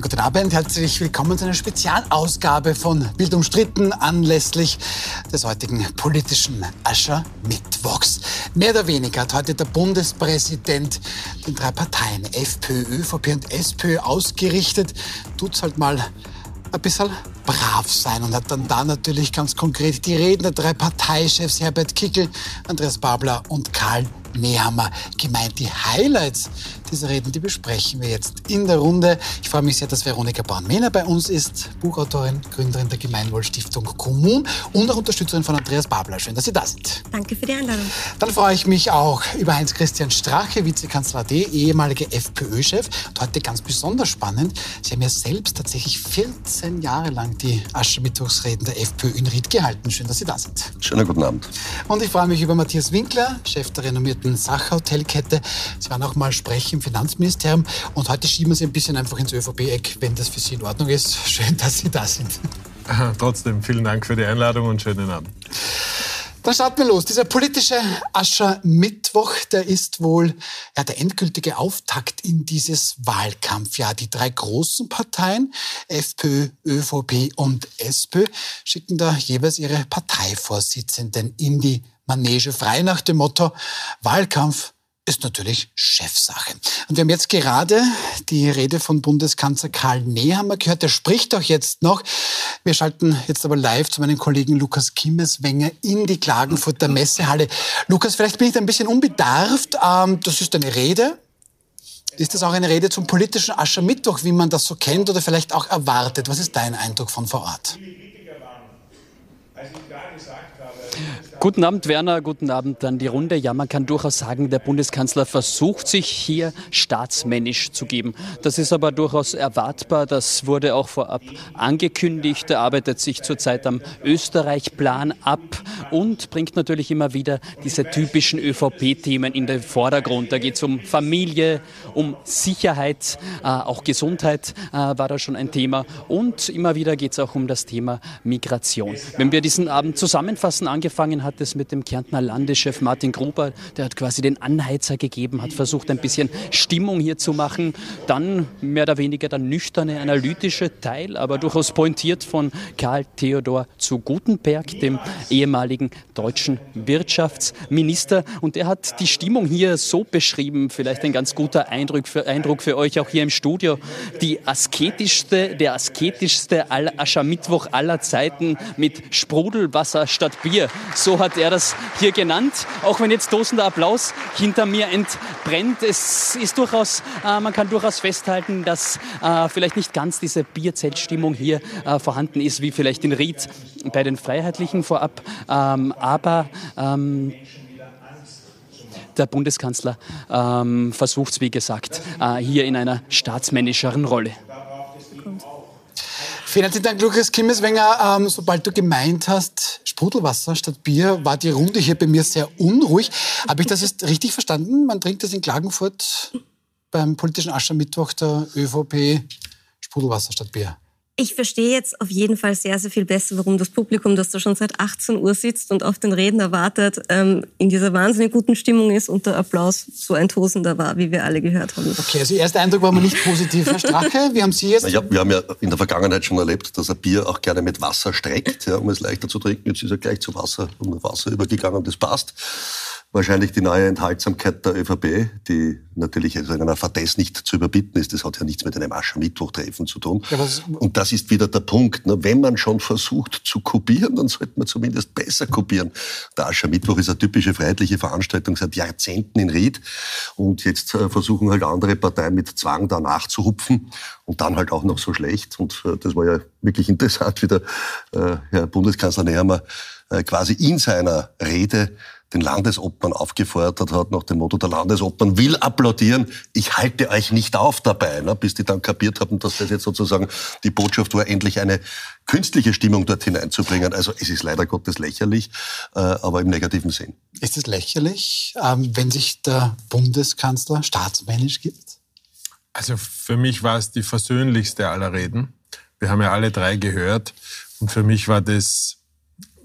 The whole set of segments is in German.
Guten Abend, herzlich willkommen zu einer Spezialausgabe von Bild umstritten anlässlich des heutigen politischen Aschermittwochs. Mehr oder weniger hat heute der Bundespräsident den drei Parteien FPÖ, ÖVP und SPÖ ausgerichtet. Tut's halt mal ein bisschen brav sein und hat dann da natürlich ganz konkret die Reden der drei Parteichefs Herbert Kickel, Andreas Babler und Karl Nehammer gemeint. Die Highlights dieser Reden, die besprechen wir jetzt in der Runde. Ich freue mich sehr, dass Veronika Born-Mehner bei uns ist, Buchautorin, Gründerin der Gemeinwohlstiftung Kommun und auch Unterstützerin von Andreas Babler. Schön, dass Sie da sind. Danke für die Einladung. Dann freue ich mich auch über Heinz-Christian Strache, Vizekanzler AD, ehemaliger FPÖ-Chef. Und heute ganz besonders spannend, Sie haben ja selbst tatsächlich 14 Jahre lang die Aschermittwochsreden der FPÖ in Ried gehalten. Schön, dass Sie da sind. Schönen guten Abend. Und ich freue mich über Matthias Winkler, Chef der renommierten Sachhotelkette. Sie waren auch mal Sprecher im Finanzministerium und heute schieben wir Sie ein bisschen einfach ins ÖVP-Eck, wenn das für Sie in Ordnung ist. Schön, dass Sie da sind. Trotzdem vielen Dank für die Einladung und schönen Abend. Dann starten wir los. Dieser politische Aschermittwoch, der ist wohl ja, der endgültige Auftakt in dieses Wahlkampfjahr. Die drei großen Parteien, FPÖ, ÖVP und SPÖ, schicken da jeweils ihre Parteivorsitzenden in die Manege frei nach dem Motto Wahlkampf ist natürlich Chefsache. Und wir haben jetzt gerade die Rede von Bundeskanzler Karl Nehammer gehört. Der spricht auch jetzt noch. Wir schalten jetzt aber live zu meinem Kollegen Lukas Kimmeswenger in die Klagenfurter Messehalle. Lukas, vielleicht bin ich da ein bisschen unbedarft. Ähm, das ist eine Rede. Ist das auch eine Rede zum politischen Aschermittwoch, wie man das so kennt oder vielleicht auch erwartet? Was ist dein Eindruck von vor Ort? Guten Abend, Werner. Guten Abend an die Runde. Ja, man kann durchaus sagen, der Bundeskanzler versucht sich hier staatsmännisch zu geben. Das ist aber durchaus erwartbar. Das wurde auch vorab angekündigt. Er arbeitet sich zurzeit am Österreich-Plan ab und bringt natürlich immer wieder diese typischen ÖVP-Themen in den Vordergrund. Da geht es um Familie, um Sicherheit, äh, auch Gesundheit äh, war da schon ein Thema. Und immer wieder geht es auch um das Thema Migration. Wenn wir diesen Abend zusammenfassen, angefangen hat es mit dem Kärntner Landeschef Martin Gruber, der hat quasi den Anheizer gegeben, hat versucht ein bisschen Stimmung hier zu machen. Dann mehr oder weniger der nüchterne, analytische Teil, aber durchaus pointiert von Karl Theodor zu Gutenberg, dem ehemaligen deutschen Wirtschaftsminister. Und er hat die Stimmung hier so beschrieben, vielleicht ein ganz guter Eindruck für, Eindruck für euch auch hier im Studio. Die asketischste, der asketischste Aschermittwoch aller Zeiten mit Sprudelwasser statt Bier. So hat er das hier genannt. Auch wenn jetzt tosender Applaus hinter mir entbrennt. Es ist durchaus, äh, man kann durchaus festhalten, dass äh, vielleicht nicht ganz diese Bierzeltstimmung hier äh, vorhanden ist, wie vielleicht in Ried bei den Freiheitlichen vorab. Ähm, aber ähm, der Bundeskanzler ähm, versucht es, wie gesagt, äh, hier in einer staatsmännischeren Rolle. Vielen herzlichen Dank, Lukas Kimmeswenger. Ähm, sobald du gemeint hast, Sprudelwasser statt Bier, war die Runde hier bei mir sehr unruhig. Habe ich das jetzt richtig verstanden? Man trinkt das in Klagenfurt beim politischen Aschermittwoch der ÖVP Sprudelwasser statt Bier. Ich verstehe jetzt auf jeden Fall sehr, sehr viel besser, warum das Publikum, das da schon seit 18 Uhr sitzt und auf den Redner wartet, ähm, in dieser wahnsinnig guten Stimmung ist und der Applaus so ein tosender war, wie wir alle gehört haben. Okay, also erster Eindruck war mal nicht positiv, Herr Strache. Wie haben Sie jetzt? Ja, wir haben ja in der Vergangenheit schon erlebt, dass ein Bier auch gerne mit Wasser streckt, ja, um es leichter zu trinken. Jetzt ist er gleich zu Wasser und Wasser übergegangen, das passt wahrscheinlich die neue Enthaltsamkeit der ÖVP, die natürlich also in einer Fadess nicht zu überbieten ist. Das hat ja nichts mit einem Aschermittwoch-Treffen zu tun. Ja, und das ist wieder der Punkt. Wenn man schon versucht zu kopieren, dann sollte man zumindest besser kopieren. Der Aschermittwoch ist eine typische freiheitliche Veranstaltung seit Jahrzehnten in Ried. Und jetzt äh, versuchen halt andere Parteien mit Zwang da nachzuhupfen und dann halt auch noch so schlecht. Und äh, das war ja wirklich interessant, wie der äh, Herr Bundeskanzler Nehammer quasi in seiner Rede den Landesopern aufgefordert hat, nach dem Motto, der Landesopern will applaudieren, ich halte euch nicht auf dabei, ne, bis die dann kapiert haben, dass das jetzt sozusagen die Botschaft war, endlich eine künstliche Stimmung dort hineinzubringen. Also es ist leider Gottes lächerlich, äh, aber im negativen Sinn. Ist es lächerlich, ähm, wenn sich der Bundeskanzler staatsmännisch gibt? Also für mich war es die versöhnlichste aller Reden. Wir haben ja alle drei gehört und für mich war das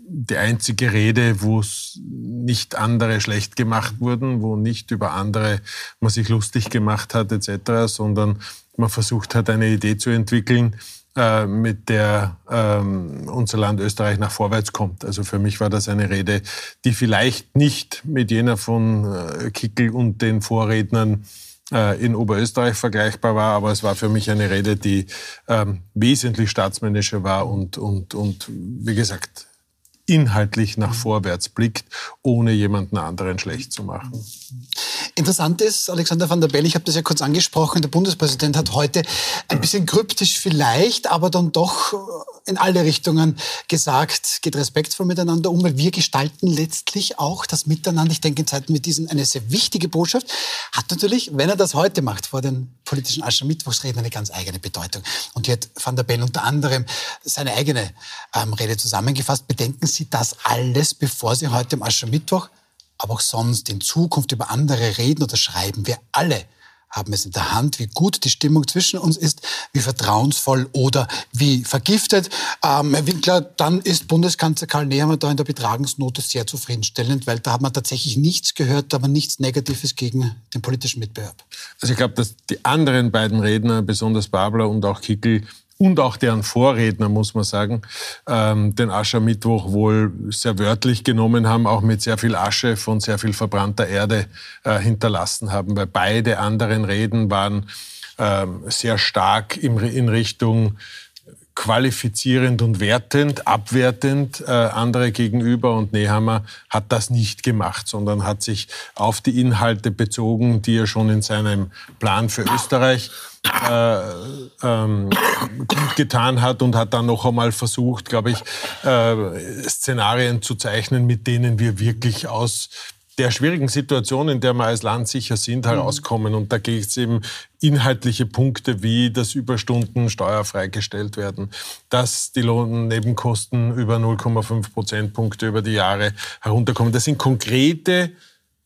die einzige Rede, wo nicht andere schlecht gemacht wurden, wo nicht über andere man sich lustig gemacht hat etc., sondern man versucht hat, eine Idee zu entwickeln, äh, mit der ähm, unser Land Österreich nach vorwärts kommt. Also für mich war das eine Rede, die vielleicht nicht mit jener von äh, Kickel und den Vorrednern äh, in Oberösterreich vergleichbar war, aber es war für mich eine Rede, die ähm, wesentlich staatsmännischer war und, und, und wie gesagt, inhaltlich nach vorwärts blickt, ohne jemanden anderen schlecht zu machen. Interessant ist, Alexander van der Bell, ich habe das ja kurz angesprochen, der Bundespräsident hat heute ein bisschen kryptisch vielleicht, aber dann doch in alle Richtungen gesagt, geht respektvoll miteinander um, weil wir gestalten letztlich auch das Miteinander. Ich denke, in Zeiten wie diesen eine sehr wichtige Botschaft. Hat natürlich, wenn er das heute macht, vor den politischen Aschermittwochsreden, eine ganz eigene Bedeutung. Und hier hat van der Bell unter anderem seine eigene ähm, Rede zusammengefasst. Bedenken Sie das alles, bevor Sie heute am Aschermittwoch, aber auch sonst in Zukunft über andere reden oder schreiben. Wir alle haben es in der Hand, wie gut die Stimmung zwischen uns ist, wie vertrauensvoll oder wie vergiftet. Ähm, Herr Winkler, dann ist Bundeskanzler Karl Nehammer da in der Betragensnote sehr zufriedenstellend, weil da hat man tatsächlich nichts gehört, aber nichts Negatives gegen den politischen Mitbewerb. Also ich glaube, dass die anderen beiden Redner, besonders Babler und auch Kickel, und auch deren Vorredner, muss man sagen, ähm, den Aschermittwoch wohl sehr wörtlich genommen haben, auch mit sehr viel Asche von sehr viel verbrannter Erde äh, hinterlassen haben, weil beide anderen Reden waren ähm, sehr stark im, in Richtung qualifizierend und wertend, abwertend äh, andere gegenüber. Und Nehammer hat das nicht gemacht, sondern hat sich auf die Inhalte bezogen, die er schon in seinem Plan für Österreich äh, ähm, getan hat und hat dann noch einmal versucht, glaube ich, äh, Szenarien zu zeichnen, mit denen wir wirklich aus der schwierigen Situation, in der wir als Land sicher sind, mhm. herauskommen. Und da geht es eben inhaltliche Punkte wie, dass Überstunden steuerfrei gestellt werden, dass die Lohnnebenkosten über 0,5 Prozentpunkte über die Jahre herunterkommen. Das sind konkrete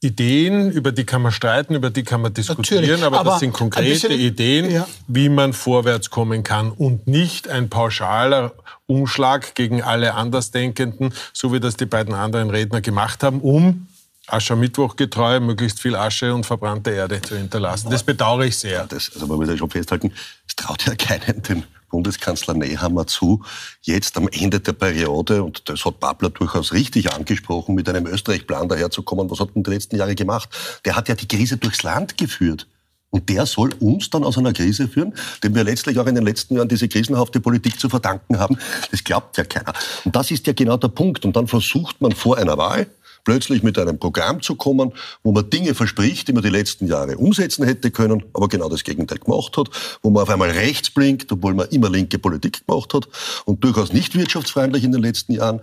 Ideen, über die kann man streiten, über die kann man diskutieren, aber, aber, das sind konkrete Ideen, ja. wie man vorwärts kommen kann und nicht ein pauschaler Umschlag gegen alle Andersdenkenden, so wie das die beiden anderen Redner gemacht haben, um Aschermittwoch getreu möglichst viel Asche und verbrannte Erde zu hinterlassen. Das bedauere ich sehr. Das, also man muss ja schon festhalten, es traut ja keinen den Bundeskanzler Nehammer zu, jetzt am Ende der Periode, und das hat Babler durchaus richtig angesprochen, mit einem Österreich-Plan daherzukommen. Was hat in den letzten Jahren gemacht? Der hat ja die Krise durchs Land geführt. Und der soll uns dann aus einer Krise führen, dem wir letztlich auch in den letzten Jahren diese krisenhafte Politik zu verdanken haben. Das glaubt ja keiner. Und das ist ja genau der Punkt. Und dann versucht man vor einer Wahl, plötzlich mit einem Programm zu kommen, wo man Dinge verspricht, die man die letzten Jahre umsetzen hätte können, aber genau das Gegenteil gemacht hat, wo man auf einmal rechts blinkt, obwohl man immer linke Politik gemacht hat und durchaus nicht wirtschaftsfreundlich in den letzten Jahren.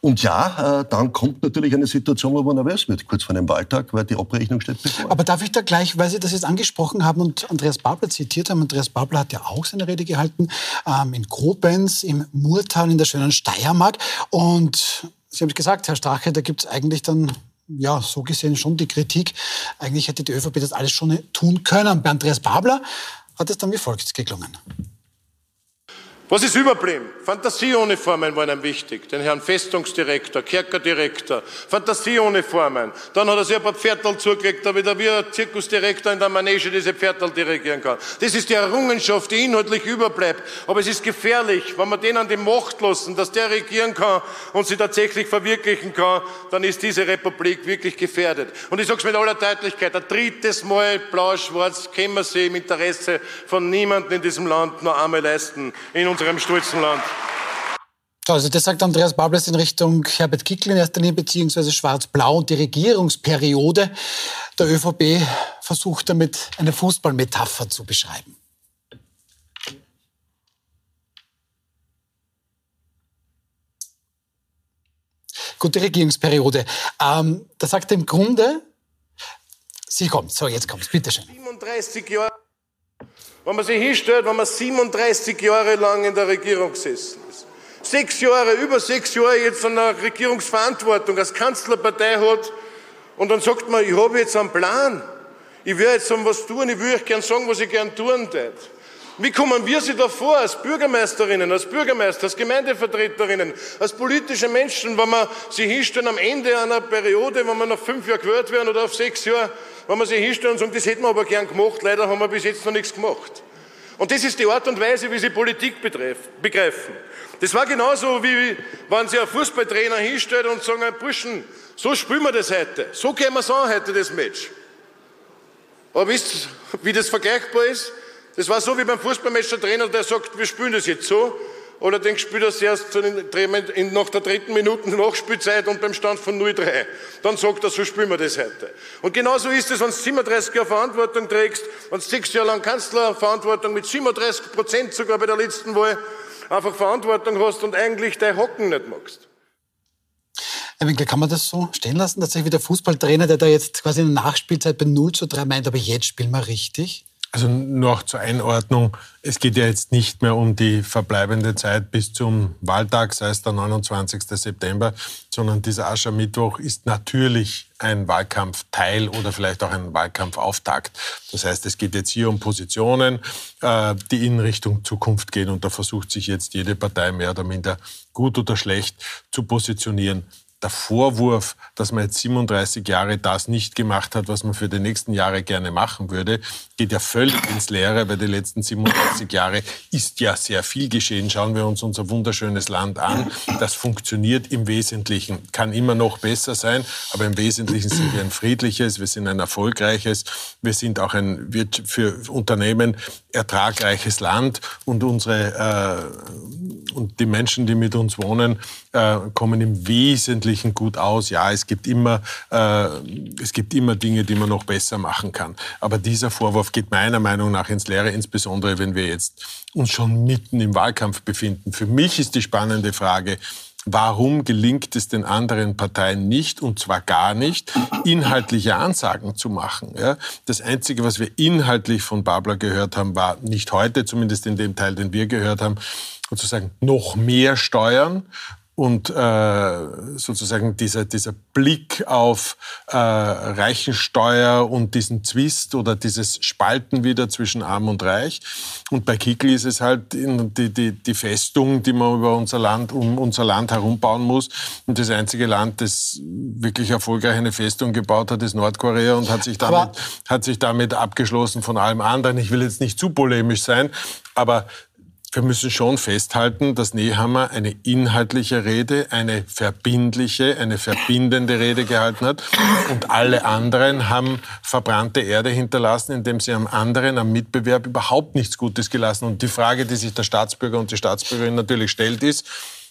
Und ja, äh, dann kommt natürlich eine Situation, wo man nervös wird, kurz vor einem Wahltag, weil die Abrechnung steht bevor. Aber darf ich da gleich, weil Sie das jetzt angesprochen haben und Andreas Babler zitiert haben, Andreas Babler hat ja auch seine Rede gehalten ähm, in Koblenz, im Murtal in der schönen Steiermark und Sie haben es gesagt, Herr Strache, da gibt es eigentlich dann ja, so gesehen schon die Kritik. Eigentlich hätte die ÖVP das alles schon tun können. Bei Andreas Babler hat es dann wie folgt geklungen. Was ist überblieben? Fantasieuniformen waren ihm wichtig. Den Herrn Festungsdirektor, Kerkerdirektor, Fantasieuniformen. Dann hat er sich ein paar Pferdl zugelegt, damit er wie ein Zirkusdirektor in der Manege diese Pferdl dirigieren kann. Das ist die Errungenschaft, die inhaltlich überbleibt. Aber es ist gefährlich, wenn wir den an die Macht lassen, dass der regieren kann und sie tatsächlich verwirklichen kann, dann ist diese Republik wirklich gefährdet. Und ich sage es mit aller Deutlichkeit, ein drittes Mal blau-schwarz können wir sie im Interesse von niemandem in diesem Land noch einmal leisten. In unserem stolzen Land. Also das sagt Andreas Bables in Richtung Herbert Kickl in erster Linie, beziehungsweise Schwarz-Blau und die Regierungsperiode der ÖVP versucht damit eine Fußballmetapher zu beschreiben. Gute Regierungsperiode. Ähm, da sagt er im Grunde, Sie kommt, so jetzt kommt's, bitteschön. 37 Jahre wenn man sich hinstellt, wenn man 37 Jahre lang in der Regierung gesessen ist, sechs Jahre, über sechs Jahre jetzt an der Regierungsverantwortung als Kanzlerpartei hat und dann sagt man, ich habe jetzt einen Plan, ich will jetzt was tun, ich will euch gern sagen, was ich gern tun tät. Wie kommen wir sie da vor, als Bürgermeisterinnen, als Bürgermeister, als Gemeindevertreterinnen, als politische Menschen, wenn wir sie hinstellen am Ende einer Periode, wenn wir nach fünf Jahren gewählt werden oder auf sechs Jahre, wenn wir sie hinstellen und sagen, das hätten wir aber gern gemacht, leider haben wir bis jetzt noch nichts gemacht. Und das ist die Art und Weise, wie sie Politik begreifen. Das war genauso, wie wenn sie einen Fußballtrainer hinstellt und sagen, Burschen, so spielen wir das heute. So gehen wir es an heute, das Match. Aber wisst ihr, wie das vergleichbar ist? Das war so wie beim Fußballmatch der Trainer, der sagt, wir spielen das jetzt so. Oder den spielt er erst nach der dritten Minute Nachspielzeit und beim Stand von 0-3. Dann sagt er, so spielen wir das heute. Und genauso ist es, wenn du 37 Jahre Verantwortung trägst, wenn du sechs Jahre lang Kanzlerverantwortung mit 37 Prozent sogar bei der letzten Wahl einfach Verantwortung hast und eigentlich dein Hocken nicht magst. Herr Winkler, kann man das so stehen lassen? Tatsächlich wie der Fußballtrainer, der da jetzt quasi in der Nachspielzeit bei 0 zu 3 meint, aber jetzt spielen wir richtig? Also noch zur Einordnung. Es geht ja jetzt nicht mehr um die verbleibende Zeit bis zum Wahltag, sei es der 29. September, sondern dieser Aschermittwoch ist natürlich ein Wahlkampfteil oder vielleicht auch ein Wahlkampfauftakt. Das heißt, es geht jetzt hier um Positionen, äh, die in Richtung Zukunft gehen und da versucht sich jetzt jede Partei mehr oder minder gut oder schlecht zu positionieren der Vorwurf, dass man jetzt 37 Jahre das nicht gemacht hat, was man für die nächsten Jahre gerne machen würde, geht ja völlig ins Leere, weil die letzten 37 Jahre ist ja sehr viel geschehen. Schauen wir uns unser wunderschönes Land an. Das funktioniert im Wesentlichen, kann immer noch besser sein, aber im Wesentlichen sind wir ein friedliches, wir sind ein erfolgreiches, wir sind auch ein für Unternehmen ertragreiches Land und unsere äh, und die Menschen, die mit uns wohnen, äh, kommen im Wesentlichen gut aus. Ja, es gibt immer äh, es gibt immer Dinge, die man noch besser machen kann. Aber dieser Vorwurf geht meiner Meinung nach ins Leere, insbesondere wenn wir jetzt uns schon mitten im Wahlkampf befinden. Für mich ist die spannende Frage, Warum gelingt es den anderen Parteien nicht, und zwar gar nicht, inhaltliche Ansagen zu machen? Ja? Das Einzige, was wir inhaltlich von Babler gehört haben, war nicht heute, zumindest in dem Teil, den wir gehört haben, sozusagen noch mehr Steuern und äh, sozusagen dieser, dieser Blick auf äh, Reichensteuer und diesen Zwist oder dieses Spalten wieder zwischen Arm und Reich. Und bei Kickl ist es halt die, die, die Festung, die man über unser Land, um unser Land herum bauen muss. Und das einzige Land, das wirklich erfolgreich eine Festung gebaut hat, ist Nordkorea und hat sich damit, hat sich damit abgeschlossen von allem anderen. Ich will jetzt nicht zu polemisch sein, aber wir müssen schon festhalten, dass Nehammer eine inhaltliche Rede, eine verbindliche, eine verbindende Rede gehalten hat. Und alle anderen haben verbrannte Erde hinterlassen, indem sie am anderen, am Mitbewerb überhaupt nichts Gutes gelassen. Und die Frage, die sich der Staatsbürger und die Staatsbürgerin natürlich stellt, ist,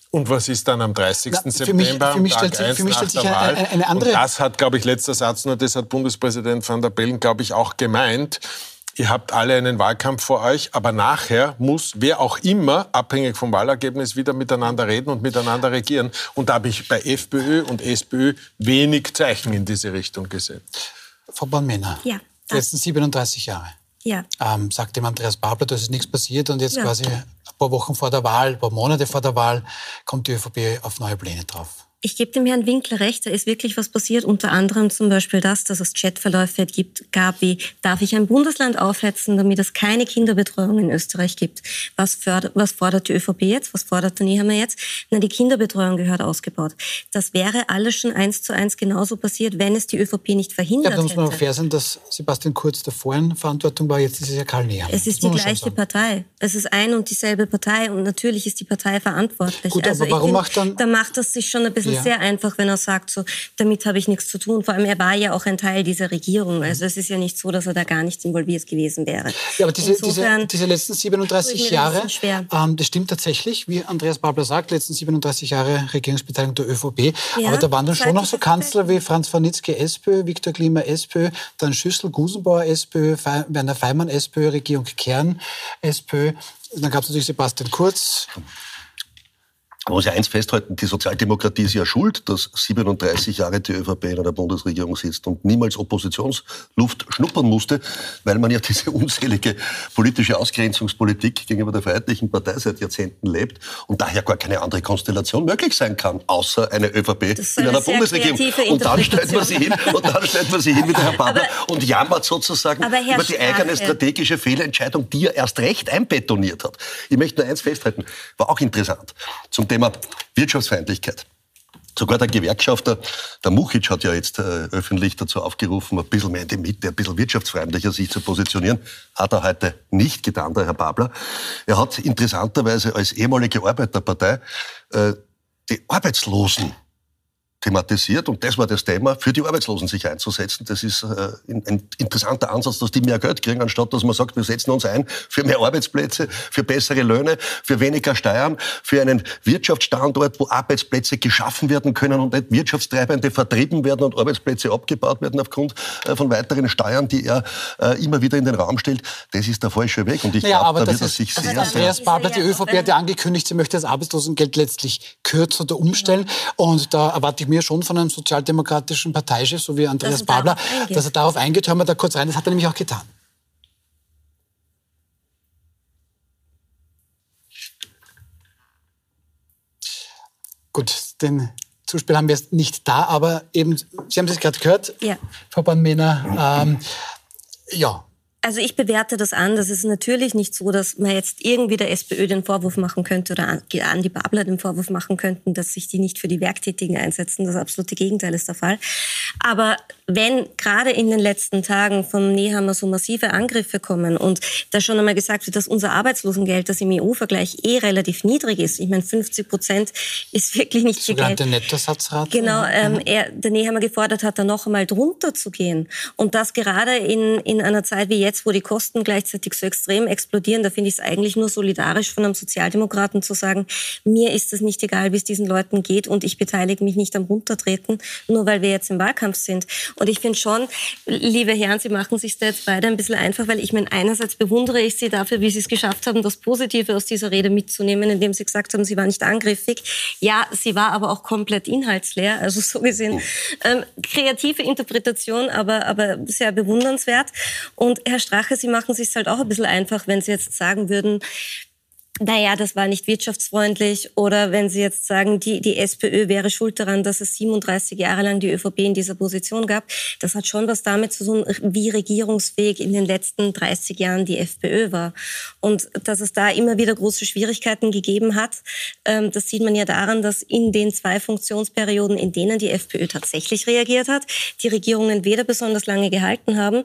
und was ist dann am 30. Na, September, mich, für mich Tag stellt, 1 für mich nach der Wahl? Eine, eine andere und das hat, glaube ich, letzter Satz nur, das hat Bundespräsident van der Bellen, glaube ich, auch gemeint ihr habt alle einen Wahlkampf vor euch, aber nachher muss wer auch immer, abhängig vom Wahlergebnis, wieder miteinander reden und miteinander regieren. Und da habe ich bei FPÖ und SPÖ wenig Zeichen in diese Richtung gesehen. Frau Bornmänner, ja, die letzten 37 Jahre. Ja. Ähm, sagt dem Andreas Babler, dass ist nichts passiert und jetzt ja. quasi ein paar Wochen vor der Wahl, ein paar Monate vor der Wahl kommt die ÖVP auf neue Pläne drauf. Ich gebe dem Herrn Winkler recht, da ist wirklich was passiert. Unter anderem zum Beispiel das, dass es Chatverläufe gibt, gab wie, darf ich ein Bundesland aufhetzen, damit es keine Kinderbetreuung in Österreich gibt? Was, fördert, was fordert die ÖVP jetzt? Was fordert der Nehammer jetzt? Na, die Kinderbetreuung gehört ausgebaut. Das wäre alles schon eins zu eins genauso passiert, wenn es die ÖVP nicht verhindert hätte. Ja, da muss man auch fair sein, dass Sebastian Kurz davor in Verantwortung war, jetzt ist es ja Karl Nehammer. Es ist die gleiche Partei. Es ist ein und dieselbe Partei und natürlich ist die Partei verantwortlich. Gut, also aber warum find, macht dann... Da macht das sich schon ein bisschen bisschen ja. sehr einfach, wenn er sagt, so, damit habe ich nichts zu tun. Vor allem, er war ja auch ein Teil dieser Regierung. Also es ist ja nicht so, dass er da gar nicht involviert gewesen wäre. Ja, aber diese, Insofern, diese, diese letzten 37 Jahre, ähm, das stimmt tatsächlich, wie Andreas Babler sagt, letzten 37 Jahre Regierungsbeteiligung der ÖVP. Ja, aber da waren dann schon noch so Kanzler wie Franz Warnitzky SPÖ, Viktor Klima SPÖ, dann Schüssel Gusenbauer SPÖ, Werner Feimann SPÖ, Regierung Kern SPÖ. Dann gab es natürlich Sebastian Kurz, man muss ja eins festhalten, die Sozialdemokratie ist ja schuld, dass 37 Jahre die ÖVP in einer Bundesregierung sitzt und niemals Oppositionsluft schnuppern musste, weil man ja diese unselige politische Ausgrenzungspolitik gegenüber der Freiheitlichen Partei seit Jahrzehnten lebt und daher gar keine andere Konstellation möglich sein kann, außer eine ÖVP in einer Bundesregierung. Und dann stellt man sie hin, und dann stellt man sie hin wie der Herr Babler und jammert sozusagen über die eigene strategische Fehlentscheidung, die er erst recht einbetoniert hat. Ich möchte nur eins festhalten, war auch interessant. Zum Thema Thema Wirtschaftsfeindlichkeit. Sogar der Gewerkschafter, der Muchic, hat ja jetzt äh, öffentlich dazu aufgerufen, ein bisschen mehr in die Mitte, ein bisschen wirtschaftsfreundlicher sich zu positionieren. Hat er heute nicht getan, der Herr Babler. Er hat interessanterweise als ehemalige Arbeiterpartei äh, die Arbeitslosen thematisiert und das war das Thema, für die Arbeitslosen sich einzusetzen. Das ist äh, ein interessanter Ansatz, dass die mehr Geld kriegen, anstatt dass man sagt, wir setzen uns ein für mehr Arbeitsplätze, für bessere Löhne, für weniger Steuern, für einen Wirtschaftsstandort, wo Arbeitsplätze geschaffen werden können und nicht Wirtschaftstreibende vertrieben werden und Arbeitsplätze abgebaut werden aufgrund äh, von weiteren Steuern, die er äh, immer wieder in den Raum stellt. Das ist der falsche Weg und ich naja, glaube, da wird er sich sehr, Andreas Babler, die ÖVP hat ja angekündigt, sie möchte das Arbeitslosengeld letztlich kürzen oder umstellen und da erwarte ich mir schon von einem sozialdemokratischen Parteichef, so wie Andreas Babler, dass er darauf eingeht. Hören wir da kurz rein. Das hat er nämlich auch getan. Gut, den Zuspiel haben wir jetzt nicht da, aber eben, Sie haben es gerade gehört, ja. Frau Bornmehner, ähm, ja, also ich bewerte das an. Das ist natürlich nicht so, dass man jetzt irgendwie der SPÖ den Vorwurf machen könnte oder an die Babler den Vorwurf machen könnten, dass sich die nicht für die Werktätigen einsetzen. Das absolute Gegenteil ist der Fall. Aber wenn gerade in den letzten Tagen vom Nehammer so massive Angriffe kommen und da schon einmal gesagt wird, dass unser Arbeitslosengeld, das im EU-Vergleich eh relativ niedrig ist, ich meine 50 Prozent ist wirklich nicht viel Geld. Nettosatzrate. Genau, ähm, mhm. er, der Nehammer gefordert hat, da noch einmal drunter zu gehen. Und das gerade in, in einer Zeit wie jetzt, wo die Kosten gleichzeitig so extrem explodieren, da finde ich es eigentlich nur solidarisch von einem Sozialdemokraten zu sagen, mir ist es nicht egal, wie es diesen Leuten geht und ich beteilige mich nicht am Runtertreten, nur weil wir jetzt im Wahlkampf sind. Und ich finde schon, liebe Herren, Sie machen sich da jetzt beide ein bisschen einfach, weil ich meine, einerseits bewundere ich Sie dafür, wie Sie es geschafft haben, das Positive aus dieser Rede mitzunehmen, indem Sie gesagt haben, sie war nicht angriffig. Ja, sie war aber auch komplett inhaltsleer, also so gesehen ähm, kreative Interpretation, aber, aber sehr bewundernswert. Und Herr Strache, Sie machen es sich halt auch ein bisschen einfach, wenn Sie jetzt sagen würden, naja, das war nicht wirtschaftsfreundlich. Oder wenn Sie jetzt sagen, die, die SPÖ wäre schuld daran, dass es 37 Jahre lang die ÖVP in dieser Position gab. Das hat schon was damit zu tun, wie regierungsfähig in den letzten 30 Jahren die FPÖ war. Und dass es da immer wieder große Schwierigkeiten gegeben hat, ähm, das sieht man ja daran, dass in den zwei Funktionsperioden, in denen die FPÖ tatsächlich reagiert hat, die Regierungen weder besonders lange gehalten haben,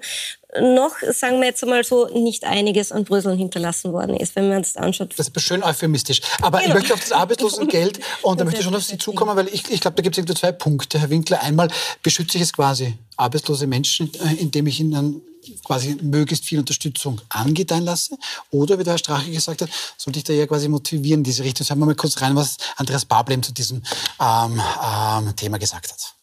noch, sagen wir jetzt einmal so, nicht einiges an Brüsseln hinterlassen worden ist, wenn man es anschaut. Das ist schön euphemistisch. Aber genau. ich möchte auf das Arbeitslosengeld und da möchte ich schon auf Sie zukommen, weil ich, ich glaube, da gibt es zwei Punkte, Herr Winkler. Einmal beschütze ich es quasi arbeitslose Menschen, äh, indem ich ihnen quasi möglichst viel Unterstützung angedeihen lasse. Oder, wie der Herr Strache gesagt hat, sollte ich da eher quasi motivieren in diese Richtung. Sagen wir mal kurz rein, was Andreas Bablem zu diesem ähm, ähm, Thema gesagt hat.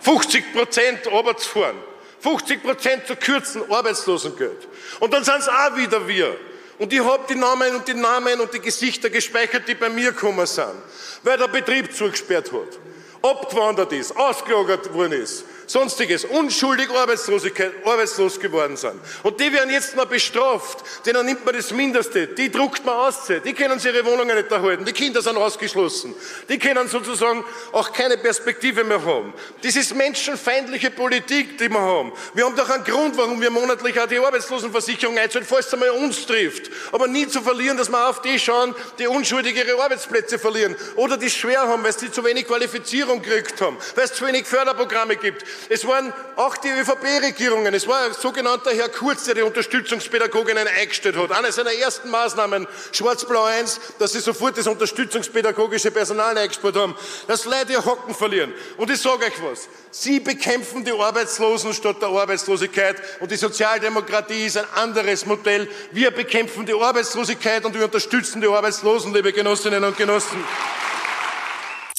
50 Prozent Arbeitsfahren 50 Prozent zu kürzen Arbeitslosengeld. Und dann sind es auch wieder wir. Und ich habe die Namen und die Namen und die Gesichter gespeichert, die bei mir gekommen sind, weil der Betrieb zugesperrt hat, abgewandert ist, ausgelagert worden ist, sonstiges, unschuldig arbeitslos geworden sind. Und die werden jetzt noch bestraft. Denen nimmt man das Mindeste. Die druckt man aus. Die können sich ihre Wohnungen nicht erhalten. Die Kinder sind ausgeschlossen. Die können sozusagen auch keine Perspektive mehr haben. Das ist menschenfeindliche Politik, die wir haben. Wir haben doch einen Grund, warum wir monatlich auch die Arbeitslosenversicherung einzahlen, falls es einmal uns trifft. Aber nie zu verlieren, dass wir auf die schauen, die unschuldig ihre Arbeitsplätze verlieren. Oder die schwer haben, weil sie zu wenig Qualifizierung gekriegt haben. Weil es zu wenig Förderprogramme gibt. Es waren auch die ÖVP-Regierungen. Es war ein sogenannter Herr Kurz, der die Unterstützungspädagoginnen eingestellt hat. Eine seiner ersten Maßnahmen, Schwarz-Blau 1, dass sie sofort das unterstützungspädagogische Personal eingespielt haben, dass Leute ihr Hocken verlieren. Und ich sage euch was. Sie bekämpfen die Arbeitslosen statt der Arbeitslosigkeit und die Sozialdemokratie ist ein anderes Modell. Wir bekämpfen die Arbeitslosigkeit und wir unterstützen die Arbeitslosen, liebe Genossinnen und Genossen.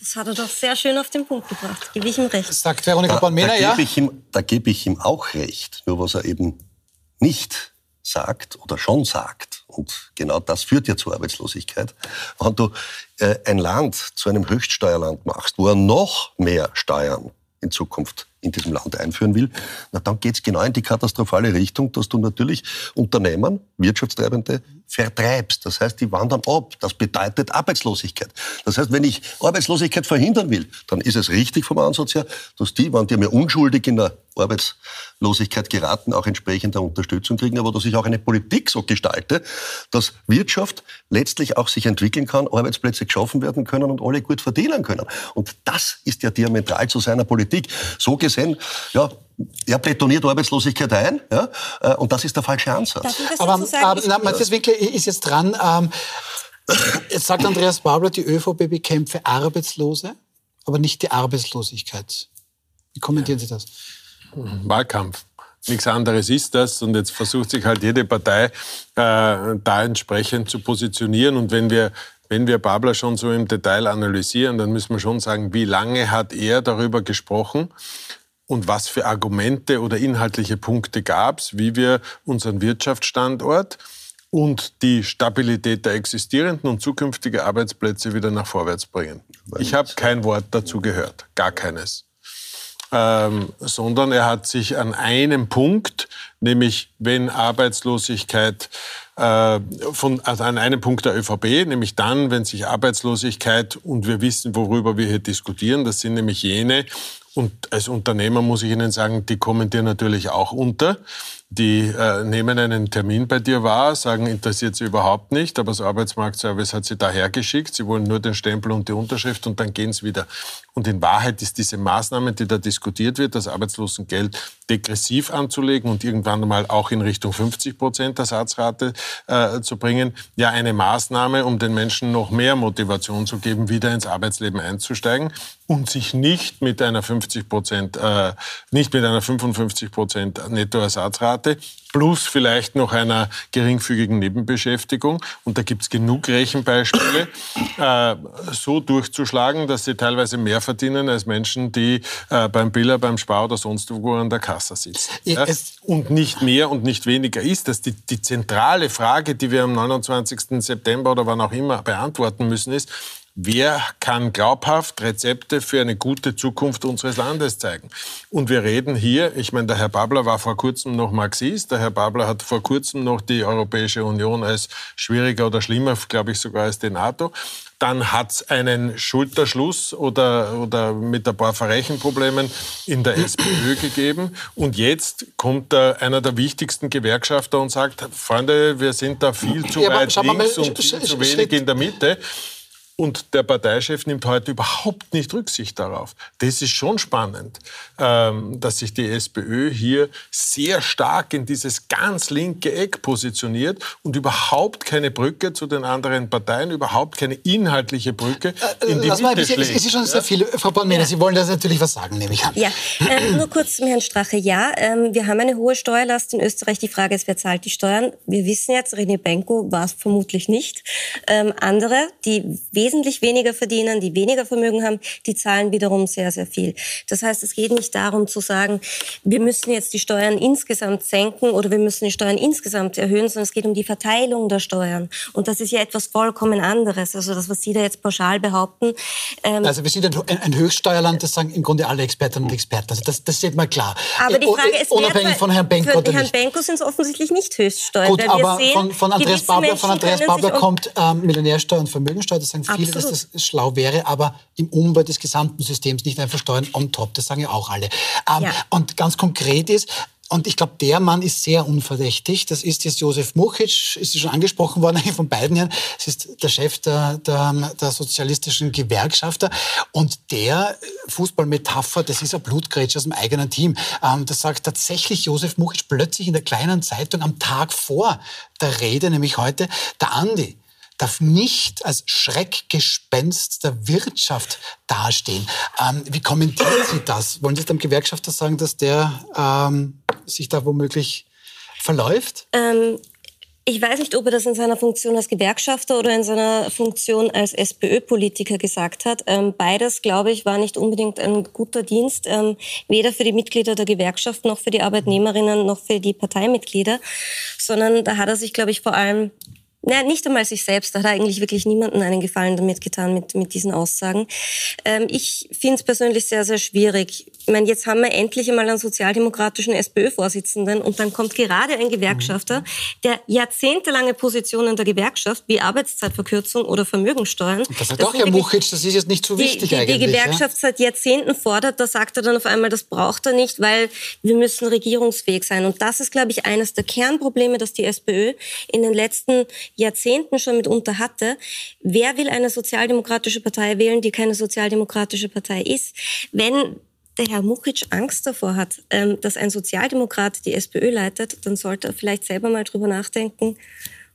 Das hat er doch sehr schön auf den Punkt gebracht. Gebe ich ihm recht. Sagt Veronika Bornmena, ja? Da gebe ich, ihm, da gebe ich ihm auch recht. Nur was er eben nicht sagt oder schon sagt, und genau das führt ja zur Arbeitslosigkeit, wenn du äh, ein Land zu einem Höchststeuerland machst, wo er noch mehr Steuern in Zukunft in diesem Land einführen will, na, dann geht es genau in die katastrophale Richtung, dass du natürlich Unternehmen, Wirtschaftstreibende, vertreibst. Das heißt, die wandern ab. Das bedeutet Arbeitslosigkeit. Das heißt, wenn ich Arbeitslosigkeit verhindern will, dann ist es richtig vom Ansatz her, dass die, wenn die mir unschuldig in der Arbeitslosigkeit geraten, auch entsprechende Unterstützung kriegen, aber dass ich auch eine Politik so gestalte, dass Wirtschaft letztlich auch sich entwickeln kann, Arbeitsplätze geschaffen werden können und alle gut verdienen können. Und das ist ja diametral zu seiner Politik. So gesehen, ja, er betoniert Arbeitslosigkeit ein, ja, äh, und das ist der falsche Ansatz. Aber, aber na, Matthias Winkler ist jetzt dran. Ähm, jetzt sagt Andreas Babler, die ÖVP bekämpfe Arbeitslose, aber nicht die Arbeitslosigkeit. Wie kommentieren Sie das? Wahlkampf. Nichts anderes ist das. Und jetzt versucht sich halt jede Partei äh, da entsprechend zu positionieren. Und wenn wir wenn wir Babler schon so im Detail analysieren, dann müssen wir schon sagen, wie lange hat er darüber gesprochen und was für Argumente oder inhaltliche Punkte gab es, wie wir unseren Wirtschaftsstandort und die Stabilität der existierenden und zukünftigen Arbeitsplätze wieder nach vorwärts bringen. Ich habe kein Wort dazu gehört, gar keines. Ähm, sondern er hat sich an einem Punkt, nämlich wenn Arbeitslosigkeit äh, von, also an einem Punkt der ÖVP, nämlich dann, wenn sich Arbeitslosigkeit und wir wissen, worüber wir hier diskutieren, das sind nämlich jene, und als Unternehmer muss ich Ihnen sagen, die kommen dir natürlich auch unter. Die äh, nehmen einen Termin bei dir wahr, sagen, interessiert sie überhaupt nicht, aber das Arbeitsmarktservice hat sie daher geschickt. Sie wollen nur den Stempel und die Unterschrift und dann gehen sie wieder. Und in Wahrheit ist diese Maßnahme, die da diskutiert wird, das Arbeitslosengeld degressiv anzulegen und irgendwann mal auch in Richtung 50 Prozent Ersatzrate äh, zu bringen, ja eine Maßnahme, um den Menschen noch mehr Motivation zu geben, wieder ins Arbeitsleben einzusteigen und sich nicht mit einer 50 Prozent, äh, nicht mit einer 55 Prozent Nettoersatzrate plus vielleicht noch einer geringfügigen Nebenbeschäftigung. Und da gibt es genug Rechenbeispiele, äh, so durchzuschlagen, dass sie teilweise mehr verdienen als Menschen, die äh, beim Biller, beim Spar oder sonst wo an der Kasse sitzen. Ja? Und nicht mehr und nicht weniger ist das. Die, die zentrale Frage, die wir am 29. September oder wann auch immer beantworten müssen, ist, Wer kann glaubhaft Rezepte für eine gute Zukunft unseres Landes zeigen? Und wir reden hier, ich meine, der Herr Babler war vor kurzem noch Marxist, der Herr Babler hat vor kurzem noch die Europäische Union als schwieriger oder schlimmer, glaube ich, sogar als die NATO. Dann hat es einen Schulterschluss oder, oder mit ein paar Verrechenproblemen in der SPÖ gegeben. Und jetzt kommt da einer der wichtigsten Gewerkschafter und sagt, Freunde, wir sind da viel zu ja, weit links und viel zu wenig in der Mitte. Und der Parteichef nimmt heute überhaupt nicht Rücksicht darauf. Das ist schon spannend, ähm, dass sich die SPÖ hier sehr stark in dieses ganz linke Eck positioniert und überhaupt keine Brücke zu den anderen Parteien, überhaupt keine inhaltliche Brücke äh, in die Lass Mitte mal, schlägt. Es ist schon sehr viel. Frau Bornmänner, ja. Sie wollen das natürlich was sagen, nehme ich an. Ja, äh, nur kurz zum Herrn Strache. Ja, äh, wir haben eine hohe Steuerlast in Österreich. Die Frage ist, wer zahlt die Steuern? Wir wissen jetzt, René Benko war es vermutlich nicht. Ähm, andere, die wesentlich weniger verdienen, die weniger Vermögen haben, die zahlen wiederum sehr, sehr viel. Das heißt, es geht nicht darum zu sagen, wir müssen jetzt die Steuern insgesamt senken oder wir müssen die Steuern insgesamt erhöhen, sondern es geht um die Verteilung der Steuern. Und das ist ja etwas vollkommen anderes. Also das, was Sie da jetzt pauschal behaupten. Ähm also wir sind ein, ein Höchststeuerland, das sagen im Grunde alle Expertinnen und Experten. Also das, das steht mal klar. Aber die äh, Frage ist, unabhängig von Herrn Benko für Herrn Benko sind es offensichtlich nicht Höchststeuern. Gut, aber sehen, von, von Andreas Babler, von Andreas Babler kommt ähm, Millionärsteuer und Vermögensteuer. Das sagen viele, Absolut. dass das schlau wäre, aber im Umfeld des gesamten Systems nicht einfach steuern on top. Das sagen ja auch alle. Ähm, ja. Und ganz konkret ist, und ich glaube, der Mann ist sehr unverdächtig. Das ist jetzt Josef Muchic, ist schon angesprochen worden von beiden Herren. Es ist der Chef der, der, der sozialistischen Gewerkschafter. Und der Fußballmetapher, das ist ein Blutgrätsche aus dem eigenen Team. Ähm, das sagt tatsächlich Josef Muchic plötzlich in der kleinen Zeitung am Tag vor der Rede, nämlich heute, der Andi darf nicht als Schreckgespenst der Wirtschaft dastehen. Ähm, wie kommentieren Sie das? Wollen Sie dem Gewerkschafter sagen, dass der ähm, sich da womöglich verläuft? Ähm, Ich weiß nicht, ob er das in seiner Funktion als Gewerkschafter oder in seiner Funktion als SPÖ-Politiker gesagt hat. Ähm, beides, glaube ich, war nicht unbedingt ein guter Dienst, ähm, weder für die Mitglieder der Gewerkschaft noch für die Arbeitnehmerinnen noch für die Parteimitglieder, sondern da hat er sich, glaube ich, vor allem Nein, nicht einmal sich selbst. Da hat er eigentlich wirklich niemanden einen Gefallen damit getan, mit, mit diesen Aussagen. Ähm, ich finde es persönlich sehr, sehr schwierig. Ich meine, jetzt haben wir endlich einmal einen sozialdemokratischen SPÖ-Vorsitzenden und dann kommt gerade ein Gewerkschafter, der jahrzehntelange Positionen der Gewerkschaft wie Arbeitszeitverkürzung oder Vermögensteuern. Das hat auch Herr Muchitsch, das ist jetzt nicht so wichtig die, die, eigentlich. Die Gewerkschaft ja? seit Jahrzehnten fordert, da sagt er dann auf einmal, das braucht er nicht, weil wir müssen regierungsfähig sein. Und das ist, glaube ich, eines der Kernprobleme, dass die SPÖ in den letzten Jahrzehnten schon mitunter hatte. Wer will eine sozialdemokratische Partei wählen, die keine sozialdemokratische Partei ist? Wenn der Herr Mukic Angst davor hat, ähm, dass ein Sozialdemokrat die SPÖ leitet, dann sollte er vielleicht selber mal drüber nachdenken,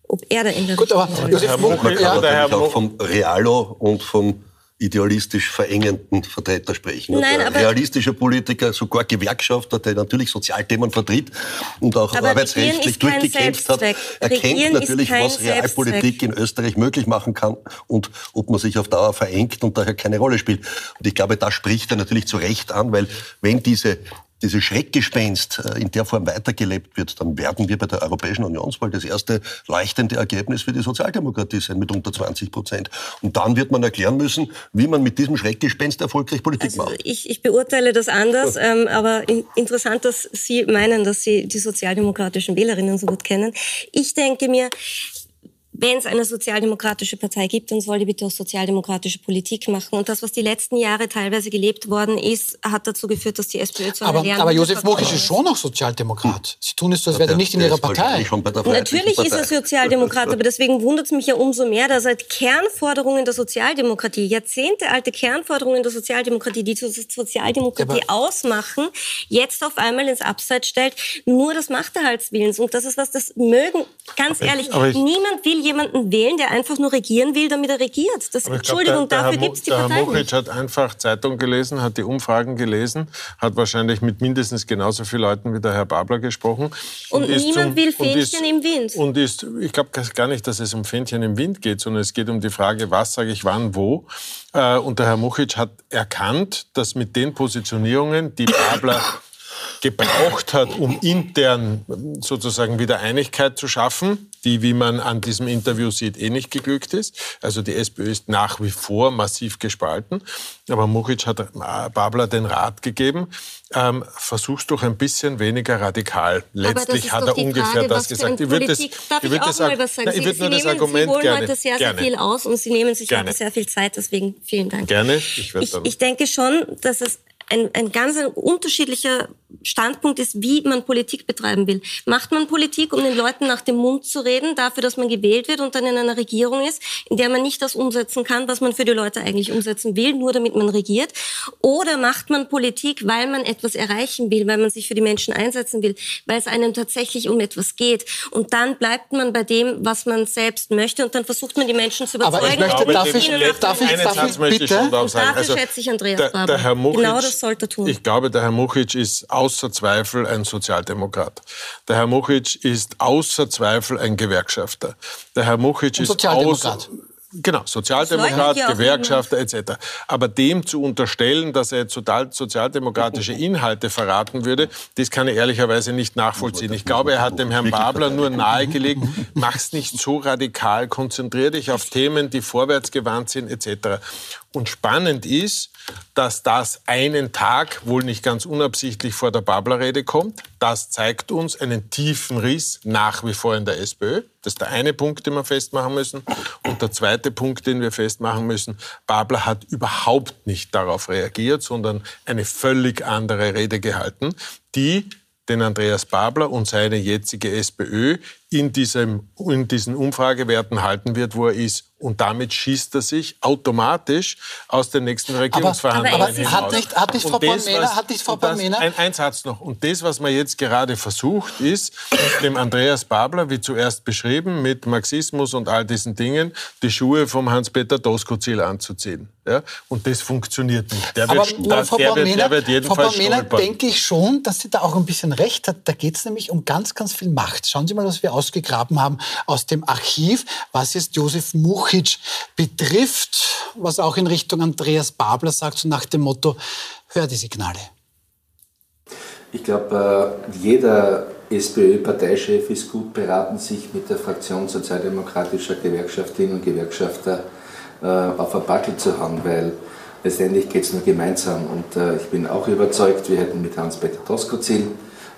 ob er da in der Gut, aber Josef Mukic, ja, natürlich auch vom Realo und vom idealistisch verengenden Vertreter sprechen. Nein, ein realistischer Politiker, sogar Gewerkschafter, der natürlich Sozialthemen vertritt und auch aber arbeitsrechtlich durchgekämpft hat, erkennt Regieren natürlich, was Realpolitik in Österreich möglich machen kann und ob man sich auf Dauer verengt und daher keine Rolle spielt. Und ich glaube, da spricht er natürlich zu Recht an, weil wenn diese dieses Schreckgespenst äh, in der Form weitergelebt wird, dann werden wir bei der Europäischen Unionswahl das erste leuchtende Ergebnis für die Sozialdemokratie sein mit unter 20 Prozent. Und dann wird man erklären müssen, wie man mit diesem Schreckgespenst erfolgreich Politik also macht. Ich, ich beurteile das anders, ja. ähm, aber in, interessant, dass Sie meinen, dass Sie die sozialdemokratischen Wählerinnen so gut kennen. Ich denke mir, wenn es eine sozialdemokratische Partei gibt, dann soll die bitte auch sozialdemokratische Politik machen. Und das, was die letzten Jahre teilweise gelebt worden ist, hat dazu geführt, dass die SPÖ zu einer Aber, aber Josef Mokic ist schon noch Sozialdemokrat. Sie tun es so, als wäre er nicht in Ihrer Partei. Natürlich ist er Sozialdemokrat, aber deswegen wundert es mich ja umso mehr, dass er Kernforderungen der Sozialdemokratie, jahrzehntealte Kernforderungen der Sozialdemokratie, die die Sozialdemokratie aber ausmachen, jetzt auf einmal ins Abseits stellt, nur das Machterhaltswillens. Und das ist was, das mögen, ganz ehrlich, niemand will jemanden wählen, der einfach nur regieren will, damit er regiert. Das, Entschuldigung, glaub, der, dafür gibt es die der Partei Herr Mochic hat einfach Zeitung gelesen, hat die Umfragen gelesen, hat wahrscheinlich mit mindestens genauso vielen Leuten wie der Herr Babler gesprochen. Und, und niemand zum, will Fähnchen ist, im Wind. Und ist, ich glaube gar nicht, dass es um Fähnchen im Wind geht, sondern es geht um die Frage, was sage ich wann, wo. Äh, und der Herr Mochic hat erkannt, dass mit den Positionierungen, die Babler gebraucht hat, um intern sozusagen wieder Einigkeit zu schaffen, die, wie man an diesem Interview sieht, eh nicht geglückt ist. Also die SPÖ ist nach wie vor massiv gespalten. Aber Mujic hat Babler den Rat gegeben, ähm, versuch's doch ein bisschen weniger radikal. Letztlich hat er ungefähr Frage, das gesagt. Ich würde das, Darf ich, ich auch mal was sagen? Na, ich Sie, Sie, nehmen, Argument Sie holen gerne, heute sehr, gerne. sehr viel aus und Sie nehmen sich gerne. heute sehr viel Zeit. Deswegen vielen Dank. Gerne. Ich, ich, ich denke schon, dass es ein, ein ganz unterschiedlicher Standpunkt ist, wie man Politik betreiben will. Macht man Politik, um den Leuten nach dem Mund zu reden, dafür, dass man gewählt wird und dann in einer Regierung ist, in der man nicht das umsetzen kann, was man für die Leute eigentlich umsetzen will, nur damit man regiert? Oder macht man Politik, weil man etwas erreichen will, weil man sich für die Menschen einsetzen will, weil es einem tatsächlich um etwas geht? Und dann bleibt man bei dem, was man selbst möchte und dann versucht man die Menschen zu überzeugen. Aber ich möchte, darf ich, darf ich, darf ich, bitte? Und dafür also, schätze ich Andreas der, der Herr Mochic, Genau das sollte er tun. Ich glaube, der Herr Muchic ist außer Zweifel ein Sozialdemokrat. Der Herr Muchic ist außer Zweifel ein Gewerkschafter. Der Herr Muchic ist außer, Genau, Sozialdemokrat, Gewerkschafter etc. Aber dem zu unterstellen, dass er total sozialdemokratische Inhalte verraten würde, das kann ich ehrlicherweise nicht nachvollziehen. Ich glaube, er hat dem Herrn Babler nur nahegelegt, mach's nicht so radikal, konzentrier dich auf Themen, die vorwärtsgewandt sind etc. Und spannend ist, dass das einen Tag wohl nicht ganz unabsichtlich vor der Babler-Rede kommt. Das zeigt uns einen tiefen Riss nach wie vor in der SPÖ. Das ist der eine Punkt, den wir festmachen müssen. Und der zweite Punkt, den wir festmachen müssen, Babler hat überhaupt nicht darauf reagiert, sondern eine völlig andere Rede gehalten, die den Andreas Babler und seine jetzige SPÖ in, diesem, in diesen Umfragewerten halten wird, wo er ist Und damit schießt er sich automatisch aus den nächsten Regierungsverhandlungen aber, aber hinaus. Hat nicht, hat nicht Frau Palmena, hat nicht Frau Palmena... Ein, ein Satz noch. Und das, was man jetzt gerade versucht, ist, dem Andreas Babler, wie zuerst beschrieben, mit Marxismus und all diesen Dingen, die Schuhe vom Hans-Peter Doskozil anzuziehen. Ja? Und das funktioniert nicht. Der aber wird, das, Frau der, wird, der wird jedenfalls Frau denke ich schon, dass sie da auch ein bisschen recht hat. Da geht es nämlich um ganz, ganz viel Macht. Schauen Sie mal, was wir ausgegraben haben aus dem Archiv, was jetzt Josef Muchic betrifft, was auch in Richtung Andreas Babler sagt, so nach dem Motto, hör die Signale. Ich glaube, äh, jeder SPÖ-Parteichef ist gut beraten, sich mit der Fraktion sozialdemokratischer Gewerkschafterinnen und Gewerkschafter äh, auf ein Backel zu hauen, weil letztendlich geht es nur gemeinsam. Und äh, ich bin auch überzeugt, wir hätten mit Hans-Peter Doskozil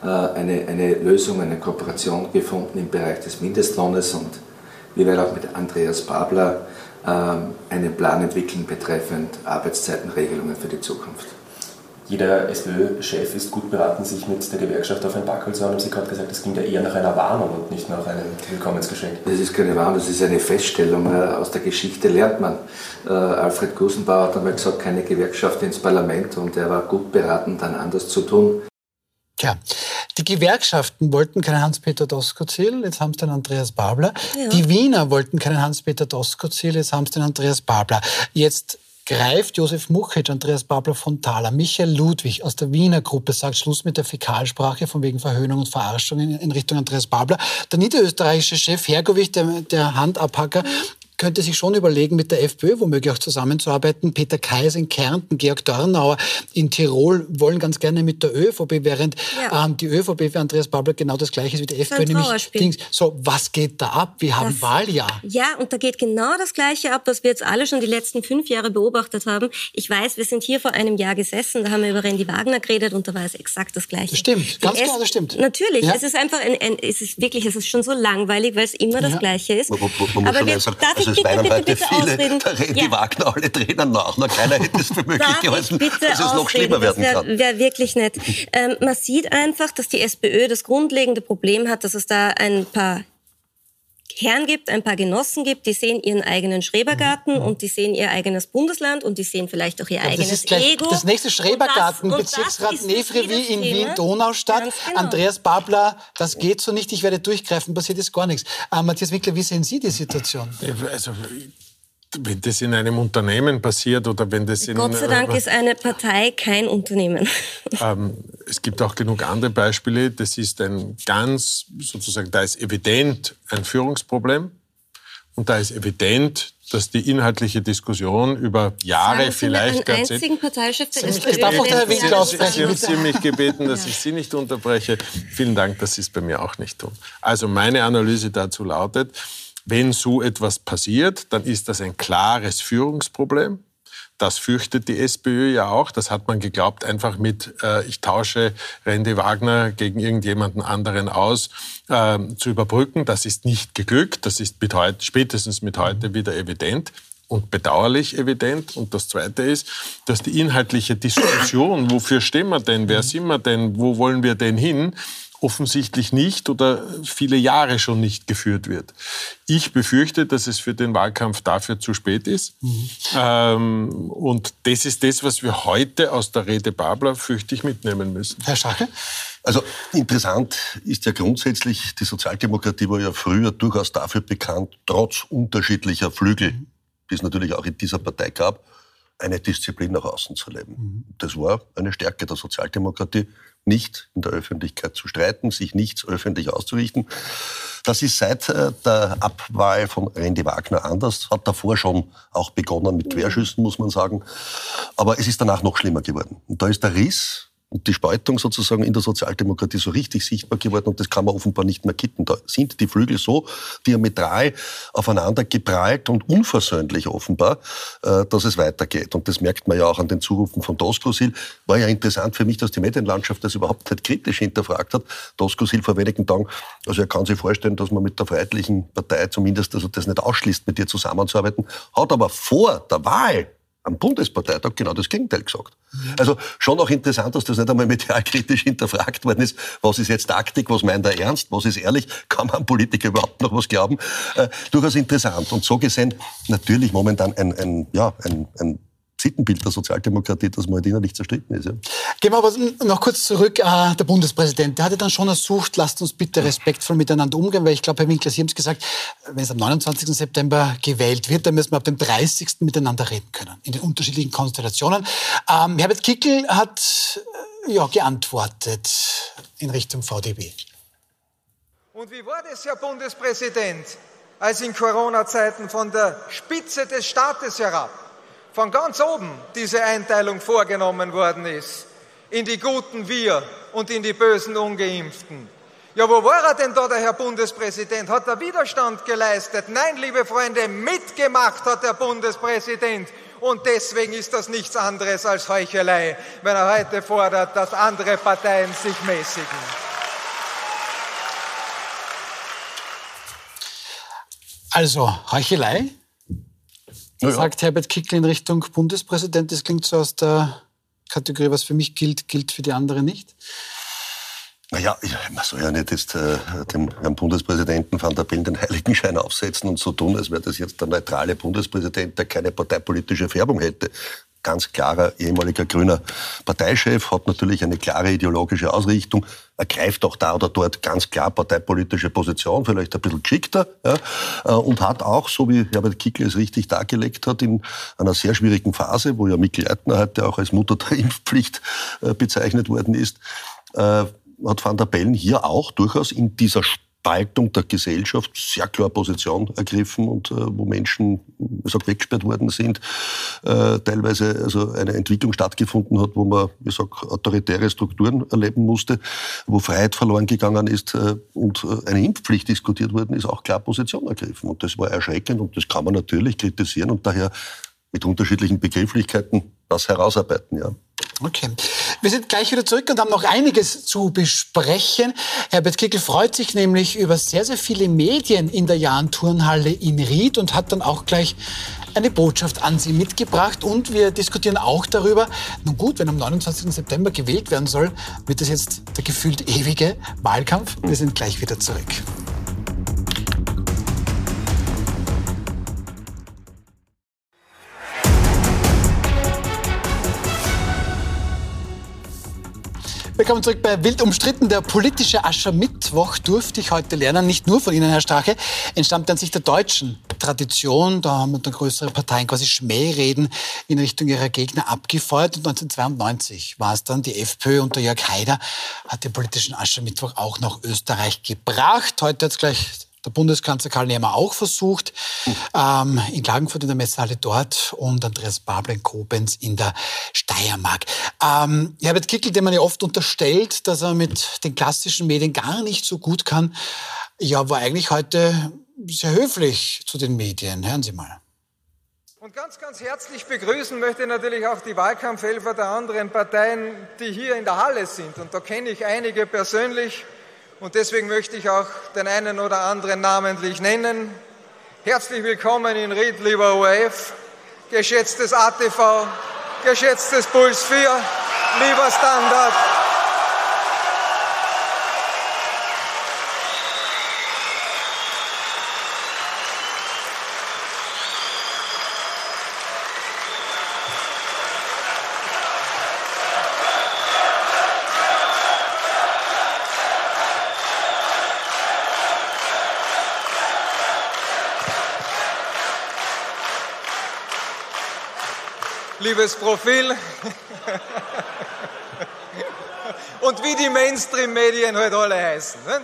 eine, eine Lösung, eine Kooperation gefunden im Bereich des Mindestlohnes und wir werden auch mit Andreas Babler einen Plan entwickeln betreffend Arbeitszeitenregelungen für die Zukunft jeder SPÖ-Chef ist gut beraten, sich mit der Gewerkschaft auf ein Backel zu. Haben Sie gerade gesagt, das klingt ja eher nach einer Warnung und nicht nach einem Willkommensgeschenk. Das ist keine Warnung, das ist eine Feststellung. Äh, aus der Geschichte lernt man. Äh, Alfred Gusenbauer hat einmal gesagt, keine Gewerkschaft ins Parlament und er war gut beraten, dann anders zu tun. Tja, die Gewerkschaften wollten keinen Hans-Peter Doskozil, jetzt haben sie den Andreas Babler. Ja. Die Wiener wollten keinen Hans-Peter Doskozil, jetzt haben sie den Andreas Babler. Jetzt greift Josef Muchic, Andreas Babler von Thaler, Michael Ludwig aus der Wiener Gruppe sagt Schluss mit der Fäkalsprache von wegen Verhöhnung und Verarschung in, Richtung Andreas Babler. Der niederösterreichische Chef Hergovich, der, der Handabhacker, könnte sich schon überlegen, mit der FPÖ womöglich auch zusammenzuarbeiten. Peter Kaiser in Kärnten, Georg Dornauer in Tirol wollen ganz gerne mit der ÖVP, während ja. ähm, die ÖVP für Andreas Babler genau das gleiche ist wie die FPÖ. Nämlich Dings. So, was geht da ab? Wir haben das, Wahljahr. Ja, und da geht genau das Gleiche ab, was wir jetzt alle schon die letzten fünf Jahre beobachtet haben. Ich weiß, wir sind hier vor einem Jahr gesessen, da haben wir über Randy Wagner geredet und da war es exakt das Gleiche. Das stimmt, ganz genau, das stimmt. Natürlich, ja. es ist einfach ein, ein, es ist wirklich, es ist schon so langweilig, weil es immer ja. das Gleiche ist. Man, man, man Aber wir, darf also es weinen heute viele, da reden ja. die Wagner alle Tränen nach. Na, keiner hätte es für möglich gehalten, dass es noch schlimmer werden wär, kann. Wäre wirklich nett. Ähm, man sieht einfach, dass die SPÖ das grundlegende Problem hat, dass es da ein paar Herren gibt, ein paar Genossen gibt, die sehen ihren eigenen Schrebergarten mhm. und die sehen ihr eigenes Bundesland und die sehen vielleicht auch ihr ja, eigenes das ist gleich Ego. Das nächste Schrebergarten, Bezirksrat Nevrevi in Wien-Donaustadt. Genau. Andreas Babler, das geht so nicht, ich werde durchgreifen, passiert ist gar nichts. Äh, Matthias Wickler, wie sehen Sie die Situation? Also, wenn das in einem Unternehmen passiert oder wenn das in... Gott sei Dank äh, ist eine Partei kein Unternehmen. Ähm, es gibt auch genug andere Beispiele. Das ist ein ganz, sozusagen, da ist evident ein Führungsproblem. Und da ist evident, dass die inhaltliche Diskussion über Jahre, vielleicht einen einzigen Parteichef der SPÖ. Es darf auch der Herr Winkler aussprechen. Sie haben mich gebeten, dass ich Sie nicht unterbreche. Vielen Dank, dass Sie es bei mir auch nicht tun. Also meine Analyse dazu lautet, wenn so etwas passiert, dann ist das ein klares Führungsproblem. Das fürchtet die SPÖ ja auch. Das hat man geglaubt, einfach mit, äh, ich tausche Randy Wagner gegen irgendjemanden anderen aus, äh, zu überbrücken. Das ist nicht geglückt. Das ist mit heute, spätestens mit heute wieder evident und bedauerlich evident. Und das Zweite ist, dass die inhaltliche Diskussion, wofür stehen wir denn, wer sind wir denn, wo wollen wir denn hin, offensichtlich nicht oder viele Jahre schon nicht geführt wird. Ich befürchte, dass es für den Wahlkampf dafür zu spät ist. Mhm. Ähm, und das ist das, was wir heute aus der Rede Babler fürchte ich mitnehmen müssen. Herr Schache? Also interessant ist ja grundsätzlich, die Sozialdemokratie war ja früher durchaus dafür bekannt, trotz unterschiedlicher Flügel, die es natürlich auch in dieser Partei gab, eine Disziplin nach außen zu leben. Mhm. Das war eine Stärke der Sozialdemokratie nicht in der Öffentlichkeit zu streiten, sich nichts öffentlich auszurichten. Das ist seit äh, der Abwahl von Randy Wagner anders, hat davor schon auch begonnen mit Querschüssen, muss man sagen. Aber es ist danach noch schlimmer geworden. Und da ist der Riss und die Spaltung sozusagen in der Sozialdemokratie so richtig sichtbar geworden und das kann man offenbar nicht mehr kitten. Da sind die Flügel so diametral aufeinander geprallt und unversöhnlich offenbar, äh, dass es weitergeht. Und das merkt man ja auch an den Zurufen von Doskosil. War ja interessant für mich, dass die Medienlandschaft das überhaupt nicht kritisch hinterfragt hat. Doskosil vor wenigen Tagen, also er kann sich vorstellen, dass man mit der Freiheitlichen Partei zumindest also das nicht ausschließt, mit ihr zusammenzuarbeiten, hat aber vor der Wahl am Bundesparteitag genau das Gegenteil gesagt. Also schon auch interessant, dass das nicht einmal medialkritisch hinterfragt worden ist. Was ist jetzt Taktik, was meint er ernst, was ist ehrlich, kann man Politiker überhaupt noch was glauben? Äh, durchaus interessant. Und so gesehen natürlich momentan ein, ein, ja, ein, ein Sittenbild der Sozialdemokratie, dass man halt innerlich zerstritten ist. Ja. Gehen wir aber noch kurz zurück. Äh, der Bundespräsident, der hatte dann schon ersucht, lasst uns bitte respektvoll miteinander umgehen, weil ich glaube, Herr Winkler, Sie haben es gesagt, wenn es am 29. September gewählt wird, dann müssen wir ab dem 30. miteinander reden können, in den unterschiedlichen Konstellationen. Ähm, Herbert Kickel hat äh, ja, geantwortet in Richtung VDB. Und wie war das, Herr Bundespräsident, als in Corona-Zeiten von der Spitze des Staates herab von ganz oben diese Einteilung vorgenommen worden ist in die guten Wir und in die bösen Ungeimpften. Ja, wo war er denn da, der Herr Bundespräsident? Hat er Widerstand geleistet? Nein, liebe Freunde, mitgemacht hat der Bundespräsident. Und deswegen ist das nichts anderes als Heuchelei, wenn er heute fordert, dass andere Parteien sich mäßigen. Also, Heuchelei? Ja, sagt Herbert Kickl in Richtung Bundespräsident. Das klingt so aus der Kategorie, was für mich gilt, gilt für die anderen nicht. Naja, man soll ja nicht jetzt, äh, dem Herrn Bundespräsidenten Van der Bellen den Heiligenschein aufsetzen und so tun, als wäre das jetzt der neutrale Bundespräsident, der keine parteipolitische Färbung hätte ganz klarer ehemaliger grüner Parteichef, hat natürlich eine klare ideologische Ausrichtung, ergreift auch da oder dort ganz klar parteipolitische Position, vielleicht ein bisschen geschickter, ja, äh, und hat auch, so wie Herbert Kickl es richtig dargelegt hat, in einer sehr schwierigen Phase, wo ja Mikkel Leitner heute auch als Mutter der Impfpflicht äh, bezeichnet worden ist, äh, hat Van der Bellen hier auch durchaus in dieser Spaltung der Gesellschaft sehr klar Position ergriffen und äh, wo Menschen ich sag, weggesperrt worden sind, äh, teilweise also eine Entwicklung stattgefunden hat, wo man, ich sag, autoritäre Strukturen erleben musste, wo Freiheit verloren gegangen ist äh, und äh, eine Impfpflicht diskutiert worden ist, auch klar Position ergriffen. Und das war erschreckend und das kann man natürlich kritisieren und daher mit unterschiedlichen Begrifflichkeiten das herausarbeiten, ja. Okay. Wir sind gleich wieder zurück und haben noch einiges zu besprechen. Herbert Kickel freut sich nämlich über sehr, sehr viele Medien in der Jahn-Turnhalle in Ried und hat dann auch gleich eine Botschaft an Sie mitgebracht. Und wir diskutieren auch darüber, nun gut, wenn am 29. September gewählt werden soll, wird das jetzt der gefühlt ewige Wahlkampf. Wir sind gleich wieder zurück. Willkommen zurück bei Wild umstritten. Der politische Aschermittwoch durfte ich heute lernen, nicht nur von Ihnen, Herr Strache, entstammt an sich der deutschen Tradition. Da haben dann größere Parteien quasi Schmähreden in Richtung ihrer Gegner abgefeuert. Und 1992 war es dann die FPÖ unter Jörg Haider, hat den politischen Aschermittwoch auch nach Österreich gebracht. Heute hat es gleich der Bundeskanzler Karl Nehmer auch versucht, ähm, in Klagenfurt in der Messehalle dort und Andreas Babler in Koblenz in der Steiermark. Ähm, Herbert Kickel, dem man ja oft unterstellt, dass er mit den klassischen Medien gar nicht so gut kann, ja, war eigentlich heute sehr höflich zu den Medien. Hören Sie mal. Und ganz, ganz herzlich begrüßen möchte ich natürlich auch die Wahlkampfhelfer der anderen Parteien, die hier in der Halle sind. Und da kenne ich einige persönlich. Und deswegen möchte ich auch den einen oder anderen namentlich nennen. Herzlich willkommen in Ried, lieber ORF, geschätztes ATV, geschätztes Puls 4, lieber Standard, liebes Profil. Und wie die Mainstream-Medien halt alle heißen. Ne?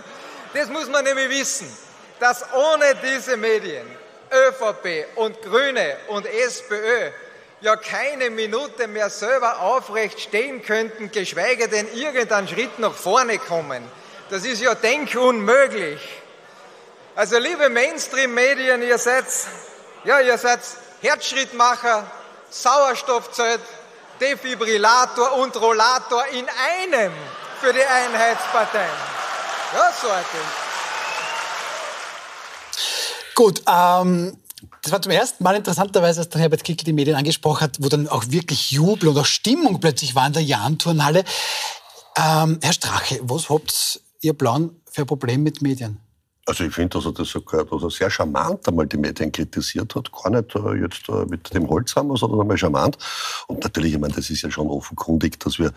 Das muss man nämlich wissen, dass ohne diese Medien ÖVP und Grüne und SPÖ ja keine Minute mehr selber aufrecht stehen könnten, geschweige denn irgendeinen Schritt nach vorne kommen. Das ist ja denkunmöglich. Also liebe Mainstream-Medien, ihr seid, ja, ihr seid Herzschrittmacher Sauerstoffzelt, Defibrillator und Rollator in einem für die Einheitsparteien. Ja, so Gut, ähm, Das war zum ersten Mal interessanterweise, als der Herbert Kickl die Medien angesprochen hat, wo dann auch wirklich Jubel und auch Stimmung plötzlich war in der Jahn-Turnhalle. Ähm, Herr Strache, was habt ihr Blauen für ein Problem mit Medien? Also ich finde, dass er das sogar dass er sehr charmant einmal die Medien kritisiert hat. Gar nicht äh, jetzt äh, mit dem Holzhammer, sondern einmal charmant. Und natürlich, ich meine, das ist ja schon offenkundig, dass wir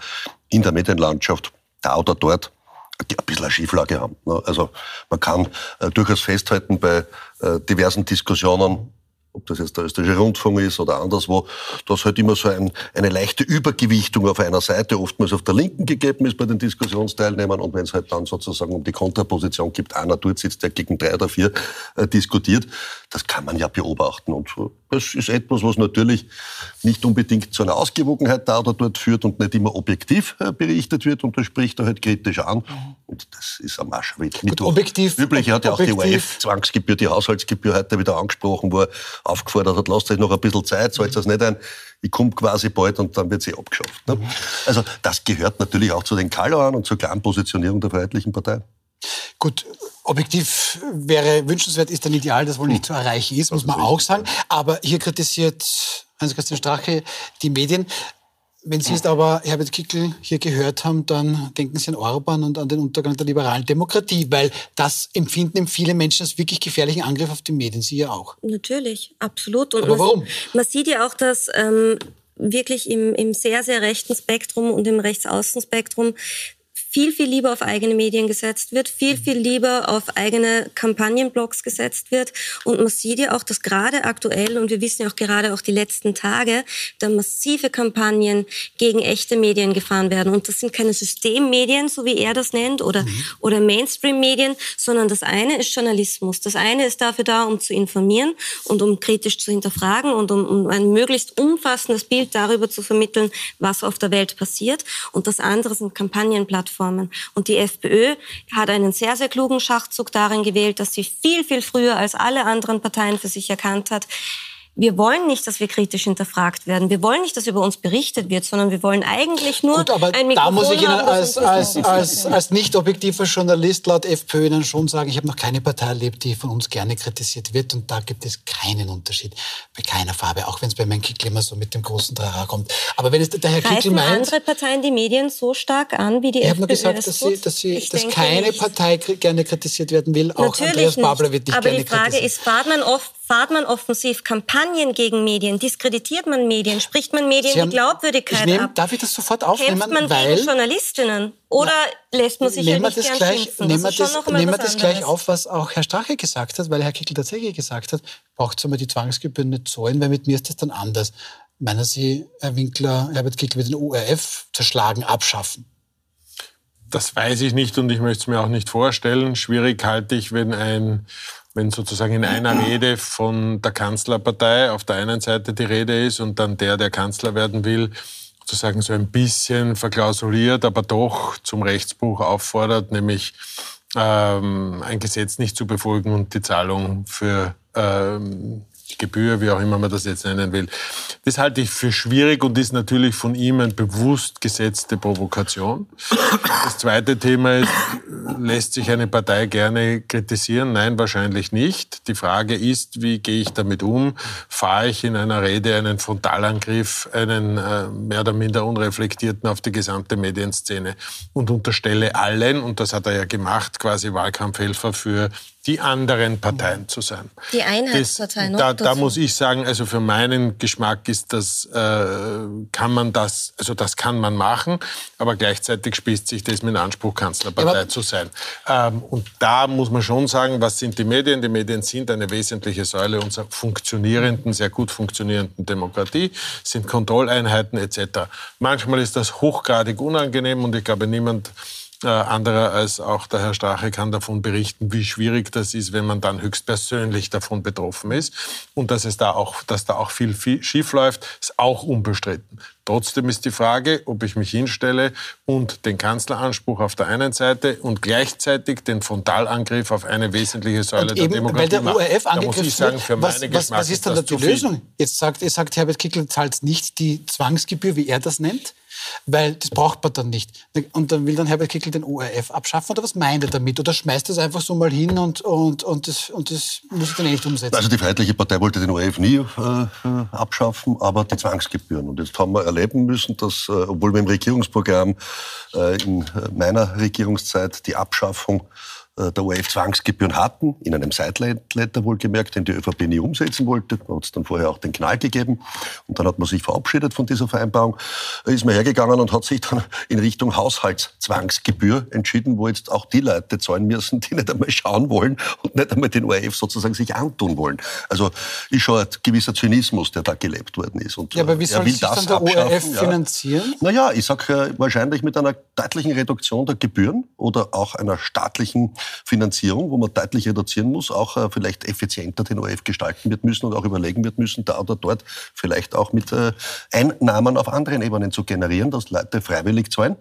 in der Medienlandschaft da oder dort ein bisschen eine Schieflage haben. Ne? Also man kann äh, durchaus festhalten bei diversen Diskussionen, ob das jetzt der österreichische Rundfunk ist oder anderswo, dass halt immer so ein, eine leichte Übergewichtung auf einer Seite, oftmals auf der Linken gegeben ist bei den Diskussionsteilnehmern. Und wenn es halt dann sozusagen um die Kontraposition gibt, einer dort sitzt, der gegen drei oder vier äh, diskutiert, das kann man ja beobachten. Und das ist etwas, was natürlich nicht unbedingt zu einer Ausgewogenheit da oder dort führt und nicht immer objektiv äh, berichtet wird. Und das spricht er halt kritisch an. Und das ist am Marschweg. objektiv. Üblich hat ja auch die ORF-Zwangsgebühr, die Haushaltsgebühr heute wieder angesprochen, wo aufgefordert hat, lasst euch noch ein bisschen Zeit, zahlt das nicht ein. Ich komme quasi bald und dann wird sie abgeschafft. Ne? Also das gehört natürlich auch zu den Kalauern und zur klaren Positionierung der Freiheitlichen Partei. Gut, objektiv wäre wünschenswert, ist ein Ideal, das wohl nicht zu erreichen ist, muss man auch sagen. Aber hier kritisiert Hans-Christian Strache die Medien. Wenn Sie jetzt aber Herbert Kickl hier gehört haben, dann denken Sie an Orban und an den Untergang der liberalen Demokratie, weil das empfinden viele Menschen als wirklich gefährlichen Angriff auf die Medien. Sie ja auch. Natürlich, absolut. Und Aber man, warum? Man sieht ja auch, dass ähm, wirklich im, im sehr, sehr rechten Spektrum und im Rechtsaußenspektrum viel, viel lieber auf eigene Medien gesetzt wird, viel, viel lieber auf eigene Kampagnenblocks gesetzt wird. Und man sieht ja auch, dass gerade aktuell, und wir wissen ja auch gerade auch die letzten Tage, da massive Kampagnen gegen echte Medien gefahren werden. Und das sind keine Systemmedien, so wie er das nennt, oder, oder Mainstream-Medien, sondern das eine ist Journalismus. Das eine ist dafür da, um zu informieren und um kritisch zu hinterfragen und um, um ein möglichst umfassendes Bild darüber zu vermitteln, was auf der Welt passiert. Und das andere sind Kampagnenplattformen. Und die FPÖ hat einen sehr, sehr klugen Schachzug darin gewählt, dass sie viel, viel früher als alle anderen Parteien für sich erkannt hat, wir wollen nicht, dass wir kritisch hinterfragt werden. Wir wollen nicht, dass über uns berichtet wird, sondern wir wollen eigentlich nur Gut, aber ein da Mikrofon muss ich Ihnen als, als, nicht als, als nicht objektiver Journalist laut FPÖ Ihnen schon sagen, ich habe noch keine Partei erlebt, die von uns gerne kritisiert wird und da gibt es keinen Unterschied bei keiner Farbe, auch wenn es bei Herrn Kickl immer so mit dem großen Trara kommt. Aber wenn es der Herr Kickl Greifen meint, andere Parteien die Medien so stark an, wie die ich FPÖ habe nur gesagt, es dass, sie, dass, sie, Ich dass keine nicht. Partei gerne kritisiert werden will. Auch Natürlich Andreas Babler nicht. wird nicht Aber gerne die Frage kritisiert. ist, fahrt man, oft, fahrt man offensiv Kampagnen gegen Medien? Diskreditiert man Medien? Spricht man Medien haben- die Glaubwürdigkeit ich nehm, ab? Darf ich das sofort aufnehmen? Kämpft man weil gegen Journalistinnen? Oder lässt man sich ja nehmen wir nicht das gern gleich, schimpfen? nehmen wir das nehmen wir was das gleich auf, was auch Herr Strache gesagt hat, weil Herr Kickl tatsächlich gesagt hat, braucht es einmal die Zwangsgebühren nicht zahlen, weil mit mir ist das dann anders. Meinen Sie, Herr Winkler, Herbert Kickl wird den ORF zerschlagen, abschaffen? Das weiß ich nicht und ich möchte es mir auch nicht vorstellen. Schwierig halte ich, wenn ein wenn sozusagen in einer Rede von der Kanzlerpartei auf der einen Seite die Rede ist und dann der, der Kanzler werden will, sozusagen so ein bisschen verklausuliert, aber doch zum Rechtsbruch auffordert, nämlich ähm, ein Gesetz nicht zu befolgen und die Zahlung für ähm, Gebühr, wie auch immer man das jetzt nennen will. Das halte ich für schwierig und ist natürlich von ihm eine bewusst gesetzte Provokation. Das zweite Thema ist, lässt sich eine Partei gerne kritisieren? Nein, wahrscheinlich nicht. Die Frage ist, wie gehe ich damit um? Fahre ich in einer Rede einen Frontalangriff, einen äh, mehr oder minder unreflektierten auf die gesamte Medienszene und unterstelle allen, und das hat er ja gemacht, quasi Wahlkampfhelfer für die anderen Parteien zu sein. Die Einheitspartei Das, da, da muss ich sagen, also für meinen Geschmack ist das, äh, kann man das, also das kann man machen, aber gleichzeitig spießt sich das mit Anspruch, Kanzlerpartei Ja, aber- zu sein. Ähm, und da muss man schon sagen, was sind die Medien? Die Medien sind eine wesentliche Säule unserer funktionierenden, sehr gut funktionierenden Demokratie, sind Kontrolleinheiten etc. Manchmal ist das hochgradig unangenehm und ich glaube, niemand äh, anderer als auch der Herr Strache kann davon berichten, wie schwierig das ist, wenn man dann höchstpersönlich davon betroffen ist. Und dass es da auch, dass da auch viel, viel schief läuft, ist auch unbestritten. Trotzdem ist die Frage, ob ich mich hinstelle und den Kanzleranspruch auf der einen Seite und gleichzeitig den Frontalangriff auf eine wesentliche Säule Und der eben, Demokratie weil der mache. ORF Da muss angegriffen ich sagen, für was, meine was, was ist dann das die. Lösung? Jetzt sagt, jetzt sagt Herbert Kickl, zahlt nicht die Zwangsgebühr, wie er das nennt. Weil das braucht man dann nicht. Und dann will dann Herbert Kickl den ORF abschaffen oder was meint er damit? Oder schmeißt es einfach so mal hin und, und, und, das, und das muss ich dann eh nicht umsetzen? Also die Freiheitliche Partei wollte den ORF nie äh, abschaffen, aber die Zwangsgebühren. Und jetzt haben wir erleben müssen, dass, äh, obwohl wir im Regierungsprogramm äh, in meiner Regierungszeit die Abschaffung äh, der ORF-Zwangsgebühren hatten, in einem Sideletter wohlgemerkt, den die ÖVP nie umsetzen wollte. Da hat es dann vorher auch den Knall gegeben. Und dann hat man sich verabschiedet von dieser Vereinbarung. Ist man hergegangen und hat sich dann in Richtung Haushaltszwangsgebühr entschieden, wo jetzt auch die Leute zahlen müssen, die nicht einmal schauen wollen und nicht einmal den ORF sozusagen sich antun wollen. Also ist schon ein gewisser Zynismus, der da gelebt worden ist. Und ja, aber wie soll sich dann der ORF ja. finanzieren? Naja, ich sage äh, wahrscheinlich mit einer deutlichen Reduktion der Gebühren oder auch einer staatlichen Finanzierung, wo man deutlich reduzieren muss, auch äh, vielleicht effizienter den ORF gestalten wird müssen und auch überlegen wird müssen, da oder dort vielleicht auch mit äh, Einnahmen auf anderen Ebenen zu generieren, dass Leute freiwillig zahlen